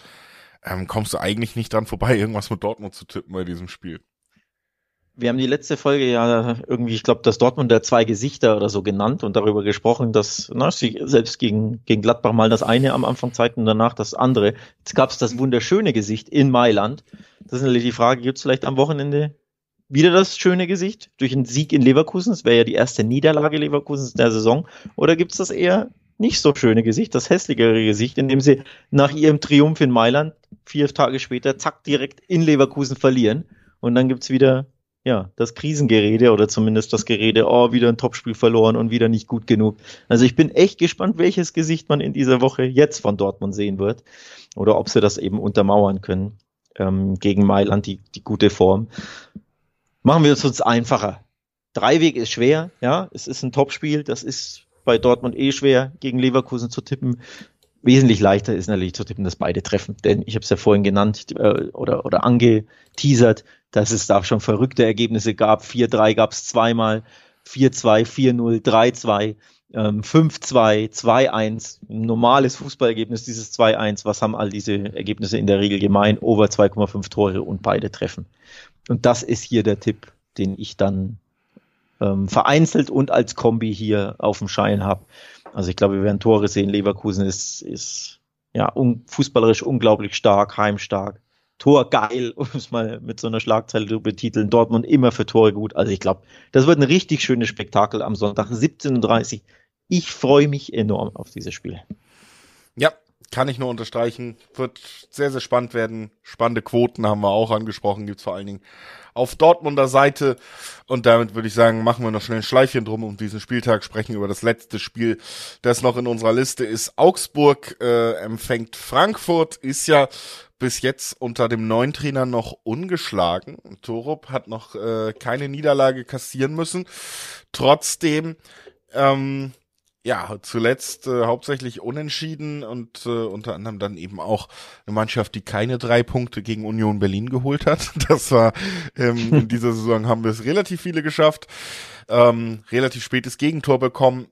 ähm, kommst du eigentlich nicht dran vorbei, irgendwas mit Dortmund zu tippen bei diesem Spiel. Wir haben die letzte Folge ja irgendwie, ich glaube, das Dortmund der zwei Gesichter oder so genannt und darüber gesprochen, dass na, sie selbst gegen, gegen Gladbach mal das eine am Anfang zeigten und danach das andere. Jetzt gab es das wunderschöne Gesicht in Mailand. Das ist natürlich die Frage, gibt es vielleicht am Wochenende wieder das schöne Gesicht durch einen Sieg in Leverkusen? Das wäre ja die erste Niederlage Leverkusens der Saison. Oder gibt es das eher nicht so schöne Gesicht, das hässlichere Gesicht, indem sie nach ihrem Triumph in Mailand vier Tage später zack direkt in Leverkusen verlieren? Und dann gibt's wieder ja, das Krisengerede oder zumindest das Gerede, oh, wieder ein Topspiel verloren und wieder nicht gut genug. Also ich bin echt gespannt, welches Gesicht man in dieser Woche jetzt von Dortmund sehen wird oder ob sie das eben untermauern können ähm, gegen Mailand, die, die gute Form. Machen wir es uns einfacher. Dreiweg ist schwer, ja, es ist ein Topspiel, das ist bei Dortmund eh schwer, gegen Leverkusen zu tippen. Wesentlich leichter ist natürlich zu tippen, dass beide treffen, denn ich habe es ja vorhin genannt äh, oder, oder angeteasert dass es da schon verrückte Ergebnisse gab. 4-3 gab es zweimal, 4-2, 4-0, 3-2, 5-2, 2-1. Ein normales Fußballergebnis, dieses 2-1. Was haben all diese Ergebnisse in der Regel gemein? Over 2,5 Tore und beide treffen. Und das ist hier der Tipp, den ich dann ähm, vereinzelt und als Kombi hier auf dem Schein habe. Also ich glaube, wir werden Tore sehen. Leverkusen ist, ist ja un fußballerisch unglaublich stark, heimstark. Tor geil, <laughs> um es mal mit so einer Schlagzeile zu betiteln. Dortmund immer für Tore gut. Also ich glaube, das wird ein richtig schönes Spektakel am Sonntag 17.30 Uhr. Ich freue mich enorm auf dieses Spiel. Ja, kann ich nur unterstreichen. Wird sehr, sehr spannend werden. Spannende Quoten haben wir auch angesprochen. Gibt's vor allen Dingen auf Dortmunder Seite. Und damit würde ich sagen, machen wir noch schnell ein Schleifchen drum um diesen Spieltag, sprechen über das letzte Spiel, das noch in unserer Liste ist. Augsburg äh, empfängt Frankfurt, ist ja bis jetzt unter dem neuen Trainer noch ungeschlagen. Torup hat noch äh, keine Niederlage kassieren müssen. Trotzdem, ähm, ja, zuletzt äh, hauptsächlich unentschieden und äh, unter anderem dann eben auch eine Mannschaft, die keine drei Punkte gegen Union Berlin geholt hat. <laughs> Das war ähm, <laughs> in dieser Saison haben wir es relativ viele geschafft. Ähm, relativ spätes Gegentor bekommen,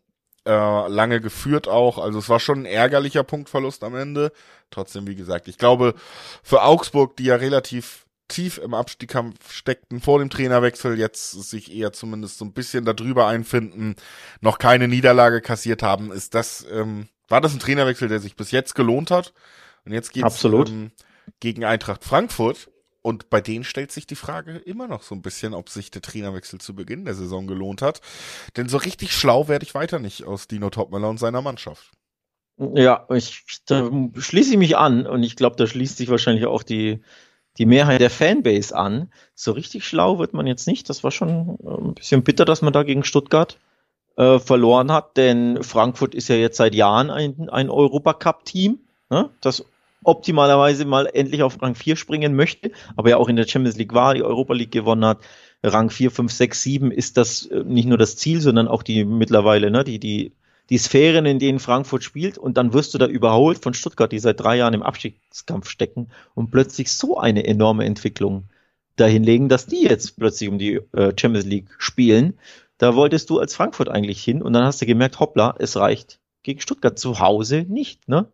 äh, lange geführt auch. Also es war schon ein ärgerlicher Punktverlust am Ende. Trotzdem, wie gesagt, ich glaube, für Augsburg, die ja relativ tief im Abstiegskampf steckten vor dem Trainerwechsel, jetzt sich eher zumindest so ein bisschen darüber einfinden, noch keine Niederlage kassiert haben, ist das, ähm, war das ein Trainerwechsel, der sich bis jetzt gelohnt hat? Und jetzt geht's ähm, gegen Eintracht Frankfurt. Und bei denen stellt sich die Frage immer noch so ein bisschen, ob sich der Trainerwechsel zu Beginn der Saison gelohnt hat. Denn so richtig schlau werde ich weiter nicht aus Dino Topmöller und seiner Mannschaft. Ja, ich, da schließe ich mich an und ich glaube, da schließt sich wahrscheinlich auch die, die Mehrheit der Fanbase an. So richtig schlau wird man jetzt nicht. Das war schon äh, ein bisschen bitter, dass man da gegen Stuttgart äh, verloren hat, denn Frankfurt ist ja jetzt seit Jahren ein, ein Europacup-Team, ne, das optimalerweise mal endlich auf Rang 4 springen möchte, aber ja auch in der Champions League war, die Europa League gewonnen hat. Rang 4, 5, 6, 7 ist das äh, nicht nur das Ziel, sondern auch die mittlerweile, ne, die, die die Sphären, in denen Frankfurt spielt, und dann wirst du da überholt von Stuttgart, die seit drei Jahren im Abstiegskampf stecken und plötzlich so eine enorme Entwicklung dahinlegen, dass die jetzt plötzlich um die äh, Champions League spielen. Da wolltest du als Frankfurt eigentlich hin und dann hast du gemerkt, hoppla, es reicht gegen Stuttgart zu Hause nicht, ne?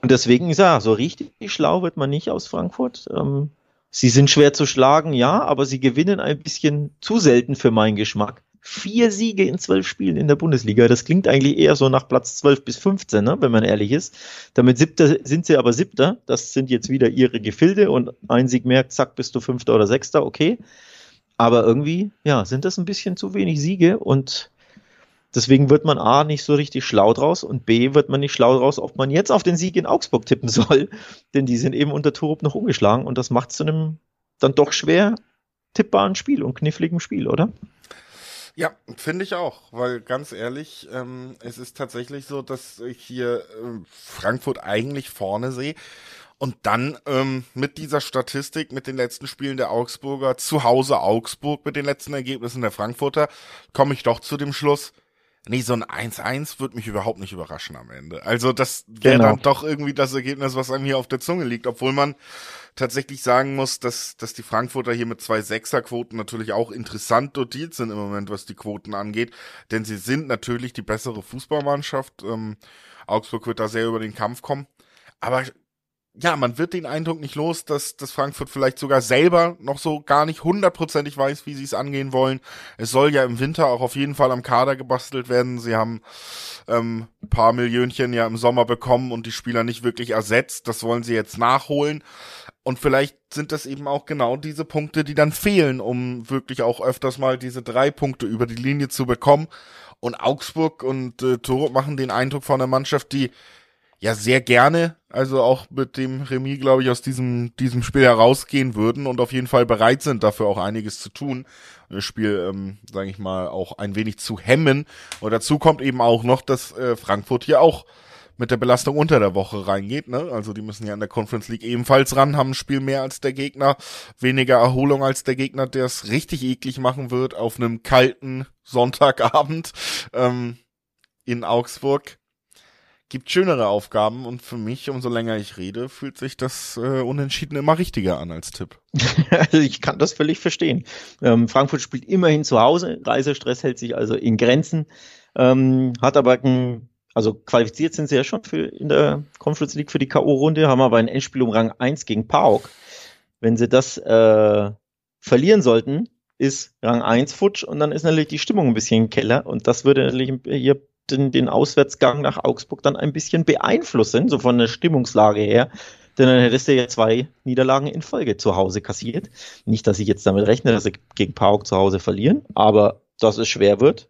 Und deswegen, ich sage, so richtig schlau wird man nicht aus Frankfurt. Ähm, sie sind schwer zu schlagen, ja, aber sie gewinnen ein bisschen zu selten für meinen Geschmack vier Siege in zwölf Spielen in der Bundesliga. Das klingt eigentlich eher so nach Platz 12 bis 15, ne, wenn man ehrlich ist. Damit siebter, sind sie aber siebter. Das sind jetzt wieder ihre Gefilde und ein Sieg mehr, zack, bist du fünfter oder sechster, okay. Aber irgendwie, ja, sind das ein bisschen zu wenig Siege und deswegen wird man A nicht so richtig schlau draus und B wird man nicht schlau draus, ob man jetzt auf den Sieg in Augsburg tippen <laughs> soll, denn die sind eben unter Torup noch umgeschlagen und das macht zu einem dann doch schwer tippbaren Spiel und kniffligen Spiel, oder? Ja, finde ich auch, weil ganz ehrlich, ähm, es ist tatsächlich so, dass ich hier äh, Frankfurt eigentlich vorne sehe. Und dann ähm, mit dieser Statistik, mit den letzten Spielen der Augsburger, zu Hause Augsburg, mit den letzten Ergebnissen der Frankfurter, komme ich doch zu dem Schluss, Nee, so ein 1-1 würde mich überhaupt nicht überraschen am Ende. Also das wäre genau. dann doch irgendwie das Ergebnis, was einem hier auf der Zunge liegt, obwohl man tatsächlich sagen muss, dass, dass die Frankfurter hier mit zwei Sechserquoten natürlich auch interessant dotiert sind im Moment, was die Quoten angeht, denn sie sind natürlich die bessere Fußballmannschaft. Ähm, Augsburg wird da sehr über den Kampf kommen. Aber ja, man wird den Eindruck nicht los, dass, dass Frankfurt vielleicht sogar selber noch so gar nicht hundertprozentig weiß, wie sie es angehen wollen. Es soll ja im Winter auch auf jeden Fall am Kader gebastelt werden. Sie haben ähm, paar Millionchen ja im Sommer bekommen und die Spieler nicht wirklich ersetzt. Das wollen sie jetzt nachholen. Und vielleicht sind das eben auch genau diese Punkte, die dann fehlen, um wirklich auch öfters mal diese drei Punkte über die Linie zu bekommen. Und Augsburg und äh, Toro machen den Eindruck von einer Mannschaft, die ja sehr gerne, also auch mit dem Remis, glaube ich, aus diesem, diesem Spiel herausgehen würden und auf jeden Fall bereit sind, dafür auch einiges zu tun. Das Spiel, ähm, sage ich mal, auch ein wenig zu hemmen. Und dazu kommt eben auch noch, dass äh, Frankfurt hier auch mit der Belastung unter der Woche reingeht. Ne? Also die müssen ja in der Conference League ebenfalls ran, haben ein Spiel mehr als der Gegner, weniger Erholung als der Gegner, der es richtig eklig machen wird auf einem kalten Sonntagabend ähm, in Augsburg gibt schönere Aufgaben und für mich, umso länger ich rede, fühlt sich das äh, Unentschieden immer richtiger an als Tipp. also <laughs> ich kann das völlig verstehen. Ähm, Frankfurt spielt immerhin zu Hause, Reisestress hält sich also in Grenzen, ähm, hat aber ein, also qualifiziert sind sie ja schon für in der Conference League für die K.O.-Runde, haben aber ein Endspiel um Rang 1 gegen PAOK. Wenn sie das äh, verlieren sollten, ist Rang 1 futsch und dann ist natürlich die Stimmung ein bisschen im Keller und das würde natürlich hier den, den Auswärtsgang nach Augsburg dann ein bisschen beeinflussen, so von der Stimmungslage her. Denn dann hättest du ja zwei Niederlagen in Folge zu Hause kassiert. Nicht, dass ich jetzt damit rechne, dass sie gegen Pauk zu Hause verlieren, aber dass es schwer wird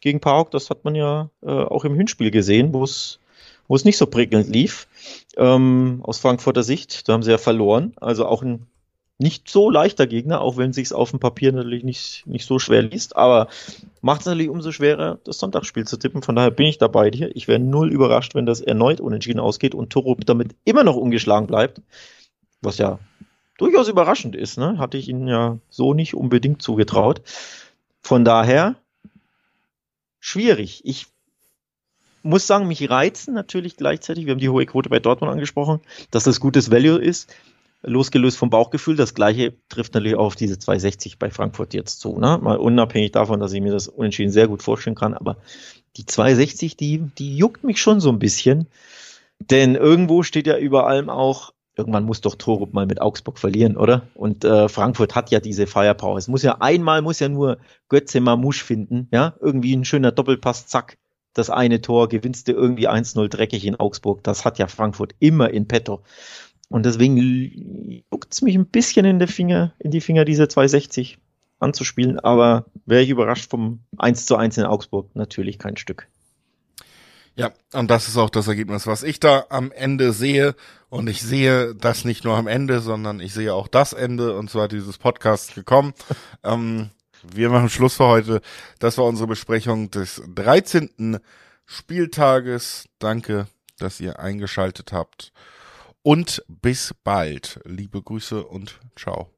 gegen Pauk, das hat man ja äh, auch im Hinspiel gesehen, wo es wo es nicht so prickelnd lief. Ähm, aus Frankfurter Sicht, da haben sie ja verloren. Also auch ein nicht so leichter Gegner, auch wenn sich's auf dem Papier natürlich nicht, nicht so schwer liest, aber macht es natürlich umso schwerer, das Sonntagsspiel zu tippen. Von daher bin ich dabei dir. Ich wäre null überrascht, wenn das erneut unentschieden ausgeht und Toro damit immer noch ungeschlagen bleibt. Was ja durchaus überraschend ist, ne? Hatte ich ihnen ja so nicht unbedingt zugetraut. Von daher schwierig. Ich muss sagen, mich reizen natürlich gleichzeitig, wir haben die hohe Quote bei Dortmund angesprochen, dass das gutes Value ist losgelöst vom Bauchgefühl. Das gleiche trifft natürlich auch auf diese 260 bei Frankfurt jetzt zu. Ne? Mal unabhängig davon, dass ich mir das unentschieden sehr gut vorstellen kann. Aber die 260, die, die juckt mich schon so ein bisschen. Denn irgendwo steht ja über allem auch irgendwann muss doch Torup mal mit Augsburg verlieren, oder? Und äh, Frankfurt hat ja diese Firepower. Es muss ja einmal, muss ja nur Götze Mamouche finden, ja? Irgendwie ein schöner Doppelpass, zack. Das eine Tor gewinnst du irgendwie 1-0 dreckig in Augsburg. Das hat ja Frankfurt immer in petto. Und deswegen juckt es mich ein bisschen in, die Finger, in die Finger, diese 260 anzuspielen. Aber wäre ich überrascht vom 1 zu 1 in Augsburg? Natürlich kein Stück. Ja, und das ist auch das Ergebnis, was ich da am Ende sehe. Und ich sehe das nicht nur am Ende, sondern ich sehe auch das Ende, und zwar dieses Podcast gekommen. <laughs> ähm, wir machen Schluss für heute. Das war unsere Besprechung des 13. Spieltages. Danke, dass ihr eingeschaltet habt. Und bis bald. Liebe Grüße und ciao.